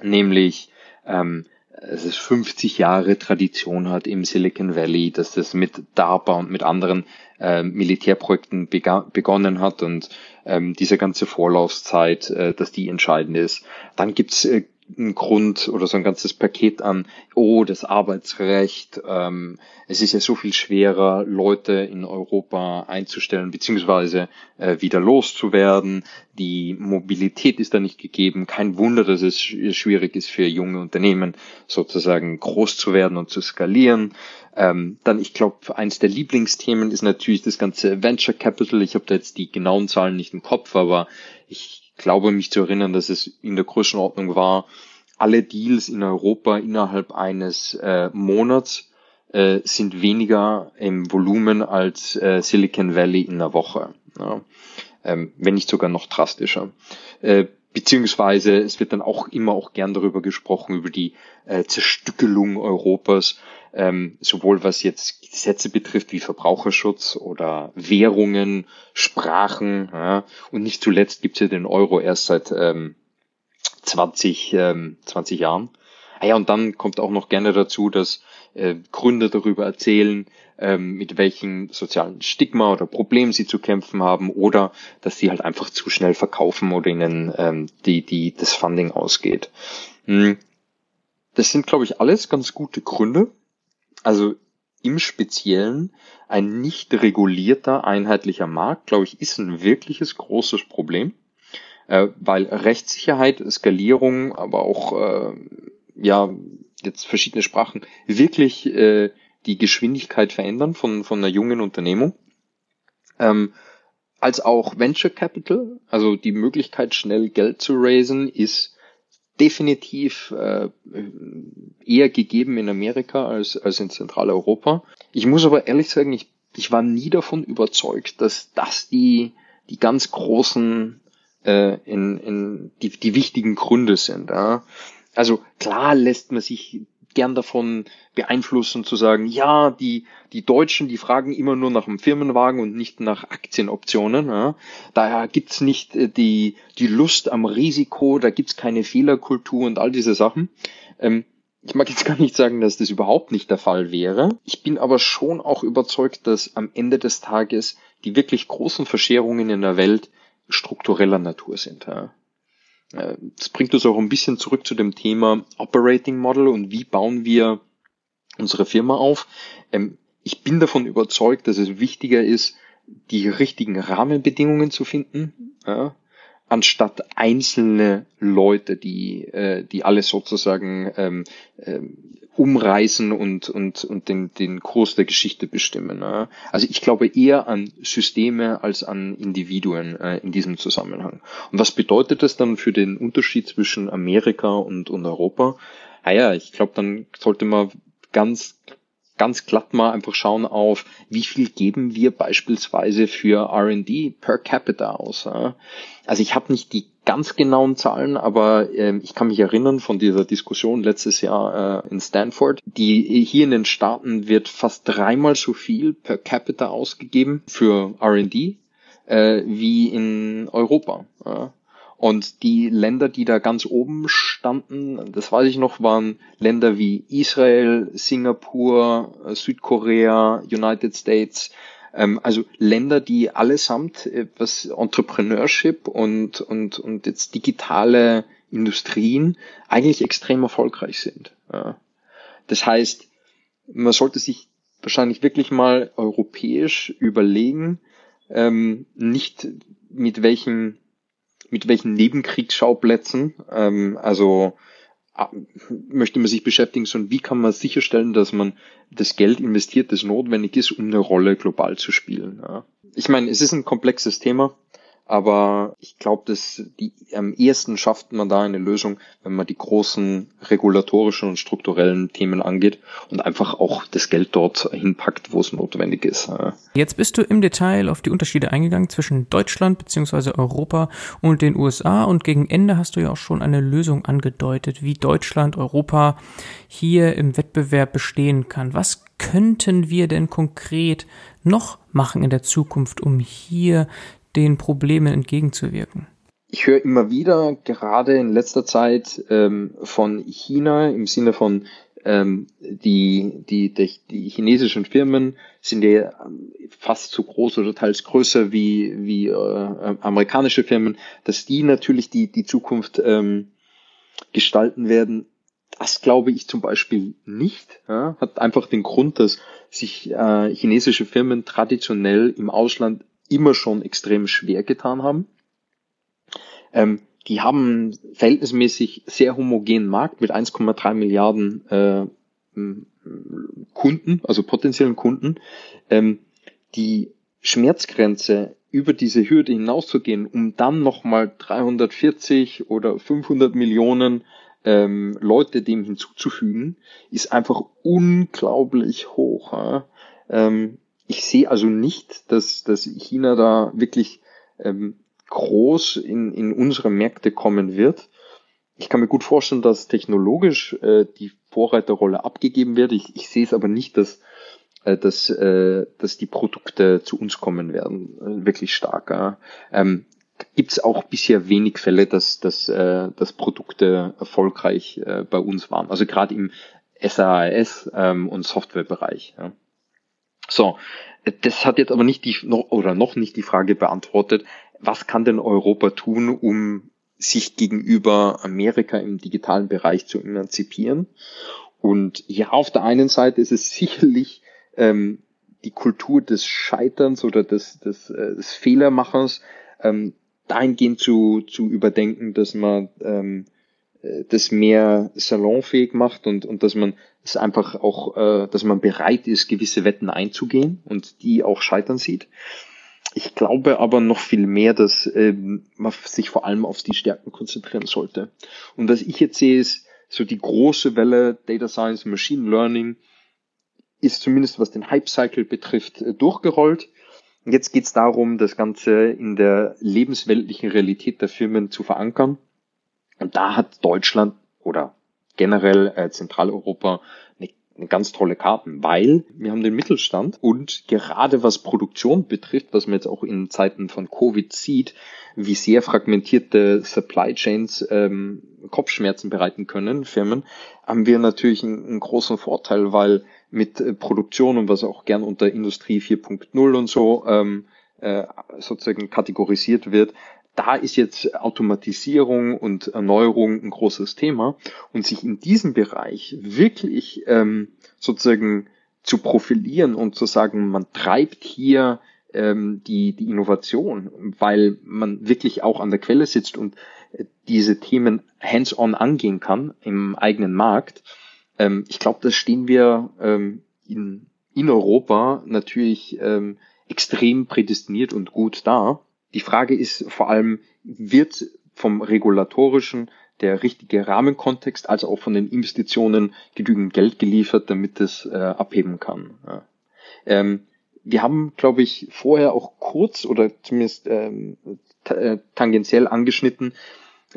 nämlich ähm, dass es 50 Jahre Tradition hat im Silicon Valley, dass das mit DARPA und mit anderen äh, Militärprojekten begonnen hat und ähm, diese ganze Vorlaufzeit, äh, dass die entscheidend ist. Dann gibt's äh, ein Grund oder so ein ganzes Paket an, oh, das Arbeitsrecht, ähm, es ist ja so viel schwerer, Leute in Europa einzustellen, beziehungsweise äh, wieder loszuwerden. Die Mobilität ist da nicht gegeben. Kein Wunder, dass es schwierig ist für junge Unternehmen, sozusagen groß zu werden und zu skalieren. Ähm, dann, ich glaube, eins der Lieblingsthemen ist natürlich das ganze Venture Capital. Ich habe da jetzt die genauen Zahlen nicht im Kopf, aber ich glaube mich zu erinnern, dass es in der Größenordnung war, alle Deals in Europa innerhalb eines äh, Monats äh, sind weniger im Volumen als äh, Silicon Valley in einer Woche. Ja. Ähm, wenn nicht sogar noch drastischer. Äh, beziehungsweise es wird dann auch immer auch gern darüber gesprochen, über die äh, Zerstückelung Europas, ähm, sowohl was jetzt Gesetze betrifft wie Verbraucherschutz oder Währungen, Sprachen. Ja. Und nicht zuletzt gibt es ja den Euro erst seit ähm, 20, ähm, 20 Jahren. Ah ja, und dann kommt auch noch gerne dazu, dass äh, Gründer darüber erzählen, ähm, mit welchen sozialen Stigma oder Problemen sie zu kämpfen haben oder dass sie halt einfach zu schnell verkaufen oder ihnen ähm, die, die, das Funding ausgeht. Hm. Das sind, glaube ich, alles ganz gute Gründe. Also im Speziellen ein nicht regulierter einheitlicher Markt, glaube ich, ist ein wirkliches großes Problem, äh, weil Rechtssicherheit, Skalierung, aber auch äh, ja jetzt verschiedene Sprachen wirklich äh, die Geschwindigkeit verändern von von einer jungen Unternehmung. Ähm, als auch Venture Capital, also die Möglichkeit schnell Geld zu raisen, ist definitiv äh, eher gegeben in Amerika als, als in Zentraleuropa. Ich muss aber ehrlich sagen, ich, ich war nie davon überzeugt, dass das die, die ganz großen, äh, in, in die, die wichtigen Gründe sind. Ja? Also klar lässt man sich gern davon beeinflussen zu sagen, ja, die, die Deutschen, die fragen immer nur nach dem Firmenwagen und nicht nach Aktienoptionen. Ja. Daher gibt's nicht äh, die, die Lust am Risiko, da gibt's keine Fehlerkultur und all diese Sachen. Ähm, ich mag jetzt gar nicht sagen, dass das überhaupt nicht der Fall wäre. Ich bin aber schon auch überzeugt, dass am Ende des Tages die wirklich großen Verschärungen in der Welt struktureller Natur sind. Ja. Äh, das bringt uns auch ein bisschen zurück zu dem Thema Operating Model und wie bauen wir unsere Firma auf. Ähm, ich bin davon überzeugt, dass es wichtiger ist, die richtigen Rahmenbedingungen zu finden, ja, anstatt einzelne Leute, die, äh, die alles sozusagen ähm, ähm, umreißen und, und, und den, den Kurs der Geschichte bestimmen. Ja. Also ich glaube eher an Systeme als an Individuen äh, in diesem Zusammenhang. Und was bedeutet das dann für den Unterschied zwischen Amerika und, und Europa? Naja, ich glaube, dann sollte man ganz ganz glatt mal einfach schauen auf, wie viel geben wir beispielsweise für R&D per capita aus. Also ich habe nicht die ganz genauen Zahlen, aber äh, ich kann mich erinnern von dieser Diskussion letztes Jahr äh, in Stanford. Die hier in den Staaten wird fast dreimal so viel per capita ausgegeben für R&D äh, wie in Europa. Ja. Und die Länder, die da ganz oben standen, das weiß ich noch, waren Länder wie Israel, Singapur, Südkorea, United States. Ähm, also Länder, die allesamt äh, was Entrepreneurship und, und, und jetzt digitale Industrien eigentlich extrem erfolgreich sind. Das heißt, man sollte sich wahrscheinlich wirklich mal europäisch überlegen, ähm, nicht mit welchen mit welchen Nebenkriegsschauplätzen, ähm, also möchte man sich beschäftigen, sondern wie kann man sicherstellen, dass man das Geld investiert, das notwendig ist, um eine Rolle global zu spielen. Ja. Ich meine, es ist ein komplexes Thema. Aber ich glaube, dass die am ehesten schafft man da eine Lösung, wenn man die großen regulatorischen und strukturellen Themen angeht und einfach auch das Geld dort hinpackt, wo es notwendig ist. Jetzt bist du im Detail auf die Unterschiede eingegangen zwischen Deutschland bzw. Europa und den USA und gegen Ende hast du ja auch schon eine Lösung angedeutet, wie Deutschland, Europa hier im Wettbewerb bestehen kann. Was könnten wir denn konkret noch machen in der Zukunft, um hier den Problemen entgegenzuwirken? Ich höre immer wieder, gerade in letzter Zeit, ähm, von China im Sinne von ähm, die, die, die, die chinesischen Firmen sind ja fast so groß oder teils größer wie, wie äh, amerikanische Firmen, dass die natürlich die, die Zukunft ähm, gestalten werden. Das glaube ich zum Beispiel nicht. Ja? Hat einfach den Grund, dass sich äh, chinesische Firmen traditionell im Ausland immer schon extrem schwer getan haben. Ähm, die haben verhältnismäßig sehr homogenen Markt mit 1,3 Milliarden äh, Kunden, also potenziellen Kunden. Ähm, die Schmerzgrenze über diese Hürde hinauszugehen, um dann nochmal 340 oder 500 Millionen ähm, Leute dem hinzuzufügen, ist einfach unglaublich hoch. Ja? Ähm, ich sehe also nicht, dass, dass China da wirklich ähm, groß in, in unsere Märkte kommen wird. Ich kann mir gut vorstellen, dass technologisch äh, die Vorreiterrolle abgegeben wird. Ich, ich sehe es aber nicht, dass, äh, dass, äh, dass die Produkte zu uns kommen werden, äh, wirklich stark. Ja. Ähm, Gibt es auch bisher wenig Fälle, dass, dass, äh, dass Produkte erfolgreich äh, bei uns waren. Also gerade im SAS ähm, und Softwarebereich. Ja. So, das hat jetzt aber nicht die oder noch nicht die Frage beantwortet, was kann denn Europa tun, um sich gegenüber Amerika im digitalen Bereich zu emanzipieren? Und ja, auf der einen Seite ist es sicherlich ähm, die Kultur des Scheiterns oder des, des, äh, des Fehlermachers ähm, dahingehend zu, zu überdenken, dass man ähm, äh, das mehr salonfähig macht und, und dass man es einfach auch, äh, dass man bereit ist, gewisse Wetten einzugehen und die auch scheitern sieht. Ich glaube aber noch viel mehr, dass ähm, man sich vor allem auf die Stärken konzentrieren sollte. Und was ich jetzt sehe, ist so die große Welle Data Science, Machine Learning ist zumindest was den Hype Cycle betrifft äh, durchgerollt. Jetzt geht es darum, das Ganze in der lebensweltlichen Realität der Firmen zu verankern und da hat Deutschland oder generell äh, Zentraleuropa eine, ganz tolle Karten, weil wir haben den Mittelstand und gerade was Produktion betrifft, was man jetzt auch in Zeiten von Covid sieht, wie sehr fragmentierte Supply Chains ähm, Kopfschmerzen bereiten können, Firmen, haben wir natürlich einen, einen großen Vorteil, weil mit äh, Produktion und was auch gern unter Industrie 4.0 und so ähm, äh, sozusagen kategorisiert wird, da ist jetzt Automatisierung und Erneuerung ein großes Thema und sich in diesem Bereich wirklich ähm, sozusagen zu profilieren und zu sagen, man treibt hier ähm, die, die Innovation, weil man wirklich auch an der Quelle sitzt und äh, diese Themen hands-on angehen kann im eigenen Markt. Ähm, ich glaube, da stehen wir ähm, in, in Europa natürlich ähm, extrem prädestiniert und gut da. Die Frage ist vor allem, wird vom regulatorischen der richtige Rahmenkontext, also auch von den Investitionen genügend Geld geliefert, damit es äh, abheben kann. Ja. Ähm, wir haben, glaube ich, vorher auch kurz oder zumindest ähm, äh, tangentiell angeschnitten,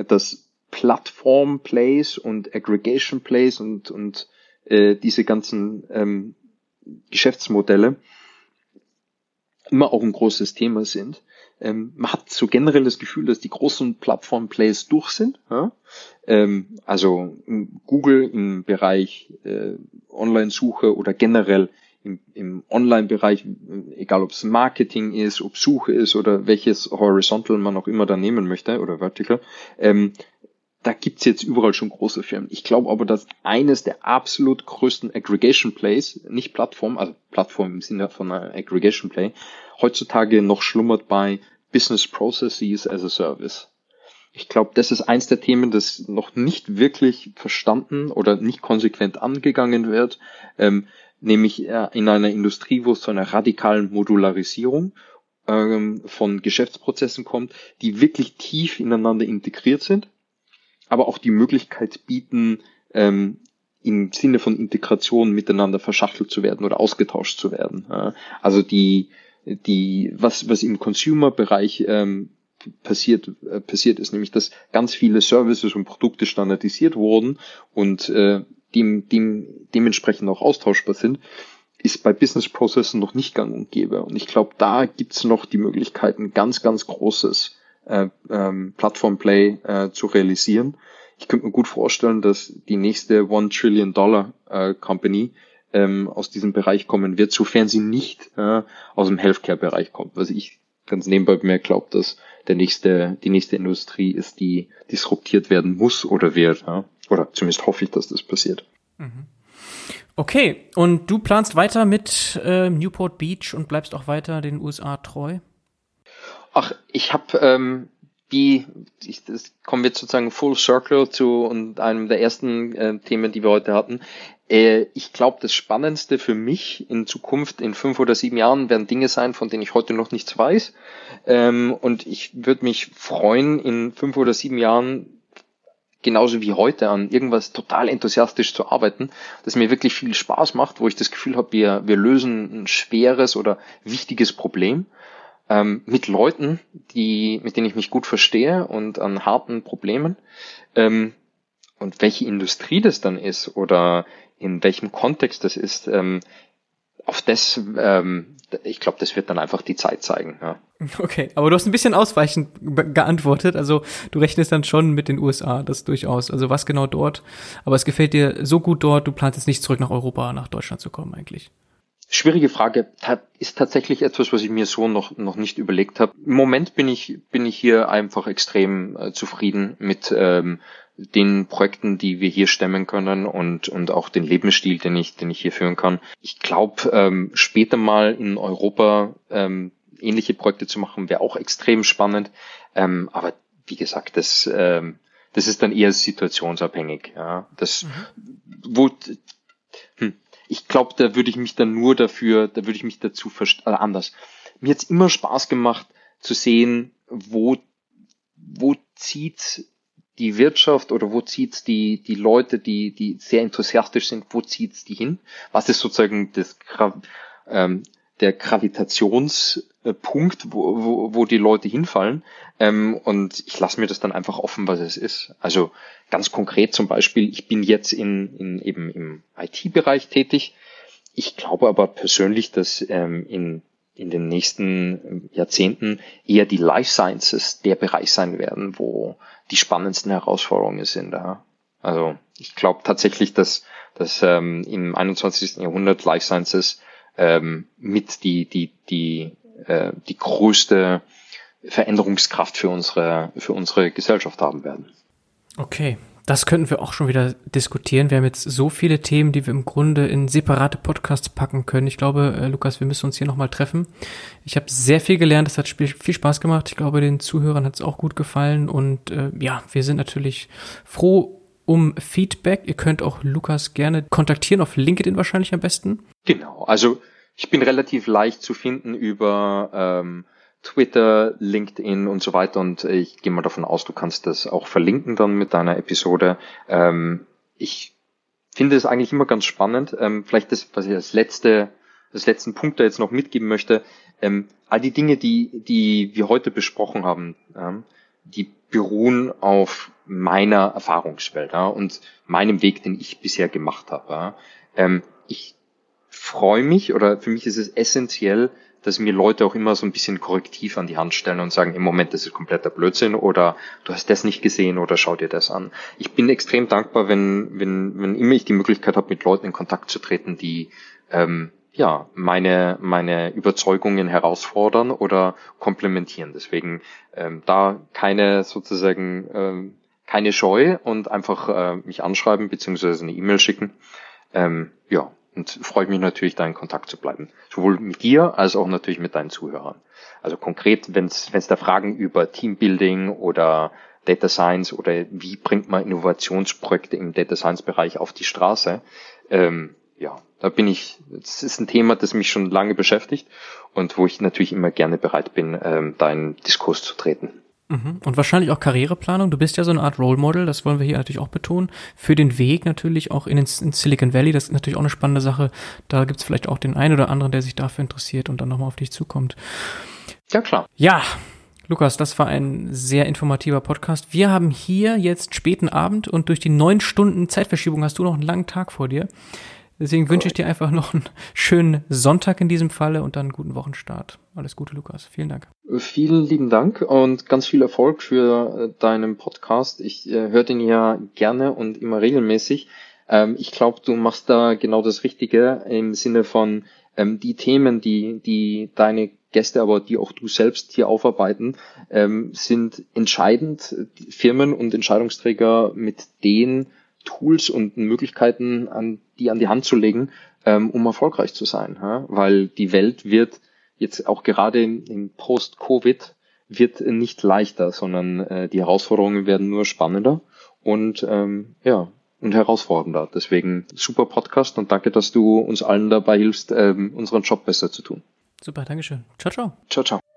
dass Plattform Plays und Aggregation Plays und, und äh, diese ganzen ähm, Geschäftsmodelle immer auch ein großes Thema sind. Ähm, man hat so generell das Gefühl, dass die großen Plattform-Plays durch sind. Ja? Ähm, also Google im Bereich äh, Online-Suche oder generell im, im Online-Bereich, egal ob es Marketing ist, ob Suche ist oder welches Horizontal man auch immer da nehmen möchte oder Vertical, ähm, da gibt's jetzt überall schon große Firmen. Ich glaube aber, dass eines der absolut größten Aggregation Plays, nicht Plattform, also Plattform im Sinne von einer Aggregation Play, heutzutage noch schlummert bei Business Processes as a Service. Ich glaube, das ist eins der Themen, das noch nicht wirklich verstanden oder nicht konsequent angegangen wird, ähm, nämlich äh, in einer Industrie, wo es zu einer radikalen Modularisierung ähm, von Geschäftsprozessen kommt, die wirklich tief ineinander integriert sind aber auch die Möglichkeit bieten, ähm, im Sinne von Integration miteinander verschachtelt zu werden oder ausgetauscht zu werden. Also die, die, was, was im Consumer-Bereich ähm, passiert, äh, passiert ist, nämlich dass ganz viele Services und Produkte standardisiert wurden und äh, dem, dem, dementsprechend auch austauschbar sind, ist bei Business Processen noch nicht gang und gäbe. Und ich glaube, da gibt's noch die Möglichkeit, ein ganz, ganz großes äh, ähm, Plattform-Play äh, zu realisieren. Ich könnte mir gut vorstellen, dass die nächste One Trillion Dollar äh, Company ähm, aus diesem Bereich kommen wird, sofern sie nicht äh, aus dem Healthcare-Bereich kommt. Was ich ganz nebenbei mir glaube, dass der nächste, die nächste Industrie ist, die disruptiert werden muss oder wird. Ja? Oder zumindest hoffe ich, dass das passiert. Mhm. Okay, und du planst weiter mit äh, Newport Beach und bleibst auch weiter den USA treu? Ach, ich habe ähm, die, ich, das kommen wir sozusagen full circle zu und einem der ersten äh, Themen, die wir heute hatten. Äh, ich glaube, das Spannendste für mich in Zukunft, in fünf oder sieben Jahren, werden Dinge sein, von denen ich heute noch nichts weiß. Ähm, und ich würde mich freuen, in fünf oder sieben Jahren genauso wie heute an irgendwas total enthusiastisch zu arbeiten, das mir wirklich viel Spaß macht, wo ich das Gefühl habe, wir, wir lösen ein schweres oder wichtiges Problem ähm, mit Leuten, die, mit denen ich mich gut verstehe und an harten Problemen. Ähm, und welche Industrie das dann ist oder in welchem Kontext das ist, ähm, auf das, ähm, ich glaube, das wird dann einfach die Zeit zeigen. Ja. Okay, aber du hast ein bisschen ausweichend geantwortet. Also du rechnest dann schon mit den USA, das durchaus. Also was genau dort. Aber es gefällt dir so gut dort, du planst jetzt nicht zurück nach Europa, nach Deutschland zu kommen eigentlich. Schwierige Frage. Ist tatsächlich etwas, was ich mir so noch, noch nicht überlegt habe. Im Moment bin ich, bin ich hier einfach extrem äh, zufrieden mit ähm, den Projekten, die wir hier stemmen können und, und auch den Lebensstil, den ich, den ich hier führen kann. Ich glaube, ähm, später mal in Europa ähm, ähnliche Projekte zu machen, wäre auch extrem spannend. Ähm, aber wie gesagt, das, ähm, das ist dann eher situationsabhängig. Ja. Das, mhm. wo, ich glaube, da würde ich mich dann nur dafür, da würde ich mich dazu verst äh, anders. Mir hat's immer Spaß gemacht zu sehen, wo, wo zieht die Wirtschaft oder wo zieht's die, die Leute, die, die sehr enthusiastisch sind, wo zieht's die hin? Was ist sozusagen das, ähm, der Gravitationspunkt, wo, wo, wo die Leute hinfallen. Ähm, und ich lasse mir das dann einfach offen, was es ist. Also ganz konkret zum Beispiel, ich bin jetzt in, in eben im IT-Bereich tätig. Ich glaube aber persönlich, dass ähm, in in den nächsten Jahrzehnten eher die Life Sciences der Bereich sein werden, wo die spannendsten Herausforderungen sind. Ja. Also ich glaube tatsächlich, dass, dass ähm, im 21. Jahrhundert Life Sciences ähm, mit die, die, die, äh, die größte Veränderungskraft für unsere, für unsere Gesellschaft haben werden. Okay, das könnten wir auch schon wieder diskutieren. Wir haben jetzt so viele Themen, die wir im Grunde in separate Podcasts packen können. Ich glaube, äh, Lukas, wir müssen uns hier nochmal treffen. Ich habe sehr viel gelernt, es hat viel Spaß gemacht. Ich glaube, den Zuhörern hat es auch gut gefallen. Und äh, ja, wir sind natürlich froh um Feedback. Ihr könnt auch Lukas gerne kontaktieren, auf LinkedIn wahrscheinlich am besten. Genau, also ich bin relativ leicht zu finden über ähm, Twitter, LinkedIn und so weiter. Und ich gehe mal davon aus, du kannst das auch verlinken dann mit deiner Episode. Ähm, ich finde es eigentlich immer ganz spannend. Ähm, vielleicht das, was ich als letzte, als letzten Punkt da jetzt noch mitgeben möchte. Ähm, all die Dinge, die, die wir heute besprochen haben, ähm, die beruhen auf meiner Erfahrungswelt ja, und meinem Weg, den ich bisher gemacht habe. Ja. Ähm, ich freue mich oder für mich ist es essentiell, dass mir Leute auch immer so ein bisschen korrektiv an die Hand stellen und sagen, im Moment das ist kompletter Blödsinn oder du hast das nicht gesehen oder schau dir das an. Ich bin extrem dankbar, wenn, wenn, wenn immer ich die Möglichkeit habe, mit Leuten in Kontakt zu treten, die ähm, ja meine, meine Überzeugungen herausfordern oder komplementieren. Deswegen ähm, da keine sozusagen ähm, keine Scheu und einfach äh, mich anschreiben beziehungsweise eine E-Mail schicken. Ähm, ja, und freue mich natürlich, da in Kontakt zu bleiben. Sowohl mit dir als auch natürlich mit deinen Zuhörern. Also konkret, wenn es da Fragen über Teambuilding oder Data Science oder wie bringt man Innovationsprojekte im Data Science Bereich auf die Straße, ähm, ja, da bin ich, das ist ein Thema, das mich schon lange beschäftigt und wo ich natürlich immer gerne bereit bin, ähm, da in Diskurs zu treten. Mhm. Und wahrscheinlich auch Karriereplanung. Du bist ja so eine Art Role Model, das wollen wir hier natürlich auch betonen. Für den Weg natürlich auch in, in Silicon Valley, das ist natürlich auch eine spannende Sache. Da gibt's vielleicht auch den einen oder anderen, der sich dafür interessiert und dann nochmal auf dich zukommt. Ja, klar. Ja, Lukas, das war ein sehr informativer Podcast. Wir haben hier jetzt späten Abend und durch die neun Stunden Zeitverschiebung hast du noch einen langen Tag vor dir. Deswegen wünsche ich dir einfach noch einen schönen Sonntag in diesem Falle und dann einen guten Wochenstart. Alles Gute, Lukas. Vielen Dank. Vielen lieben Dank und ganz viel Erfolg für äh, deinen Podcast. Ich äh, höre den ja gerne und immer regelmäßig. Ähm, ich glaube, du machst da genau das Richtige im Sinne von ähm, die Themen, die, die deine Gäste, aber die auch du selbst hier aufarbeiten, ähm, sind entscheidend. Firmen und Entscheidungsträger mit den Tools und Möglichkeiten an die an die Hand zu legen, ähm, um erfolgreich zu sein. Ja? Weil die Welt wird jetzt auch gerade im Post-Covid wird nicht leichter, sondern äh, die Herausforderungen werden nur spannender und ähm, ja und herausfordernder. Deswegen super Podcast und danke, dass du uns allen dabei hilfst, ähm, unseren Job besser zu tun. Super, Dankeschön. Ciao, ciao. Ciao, ciao.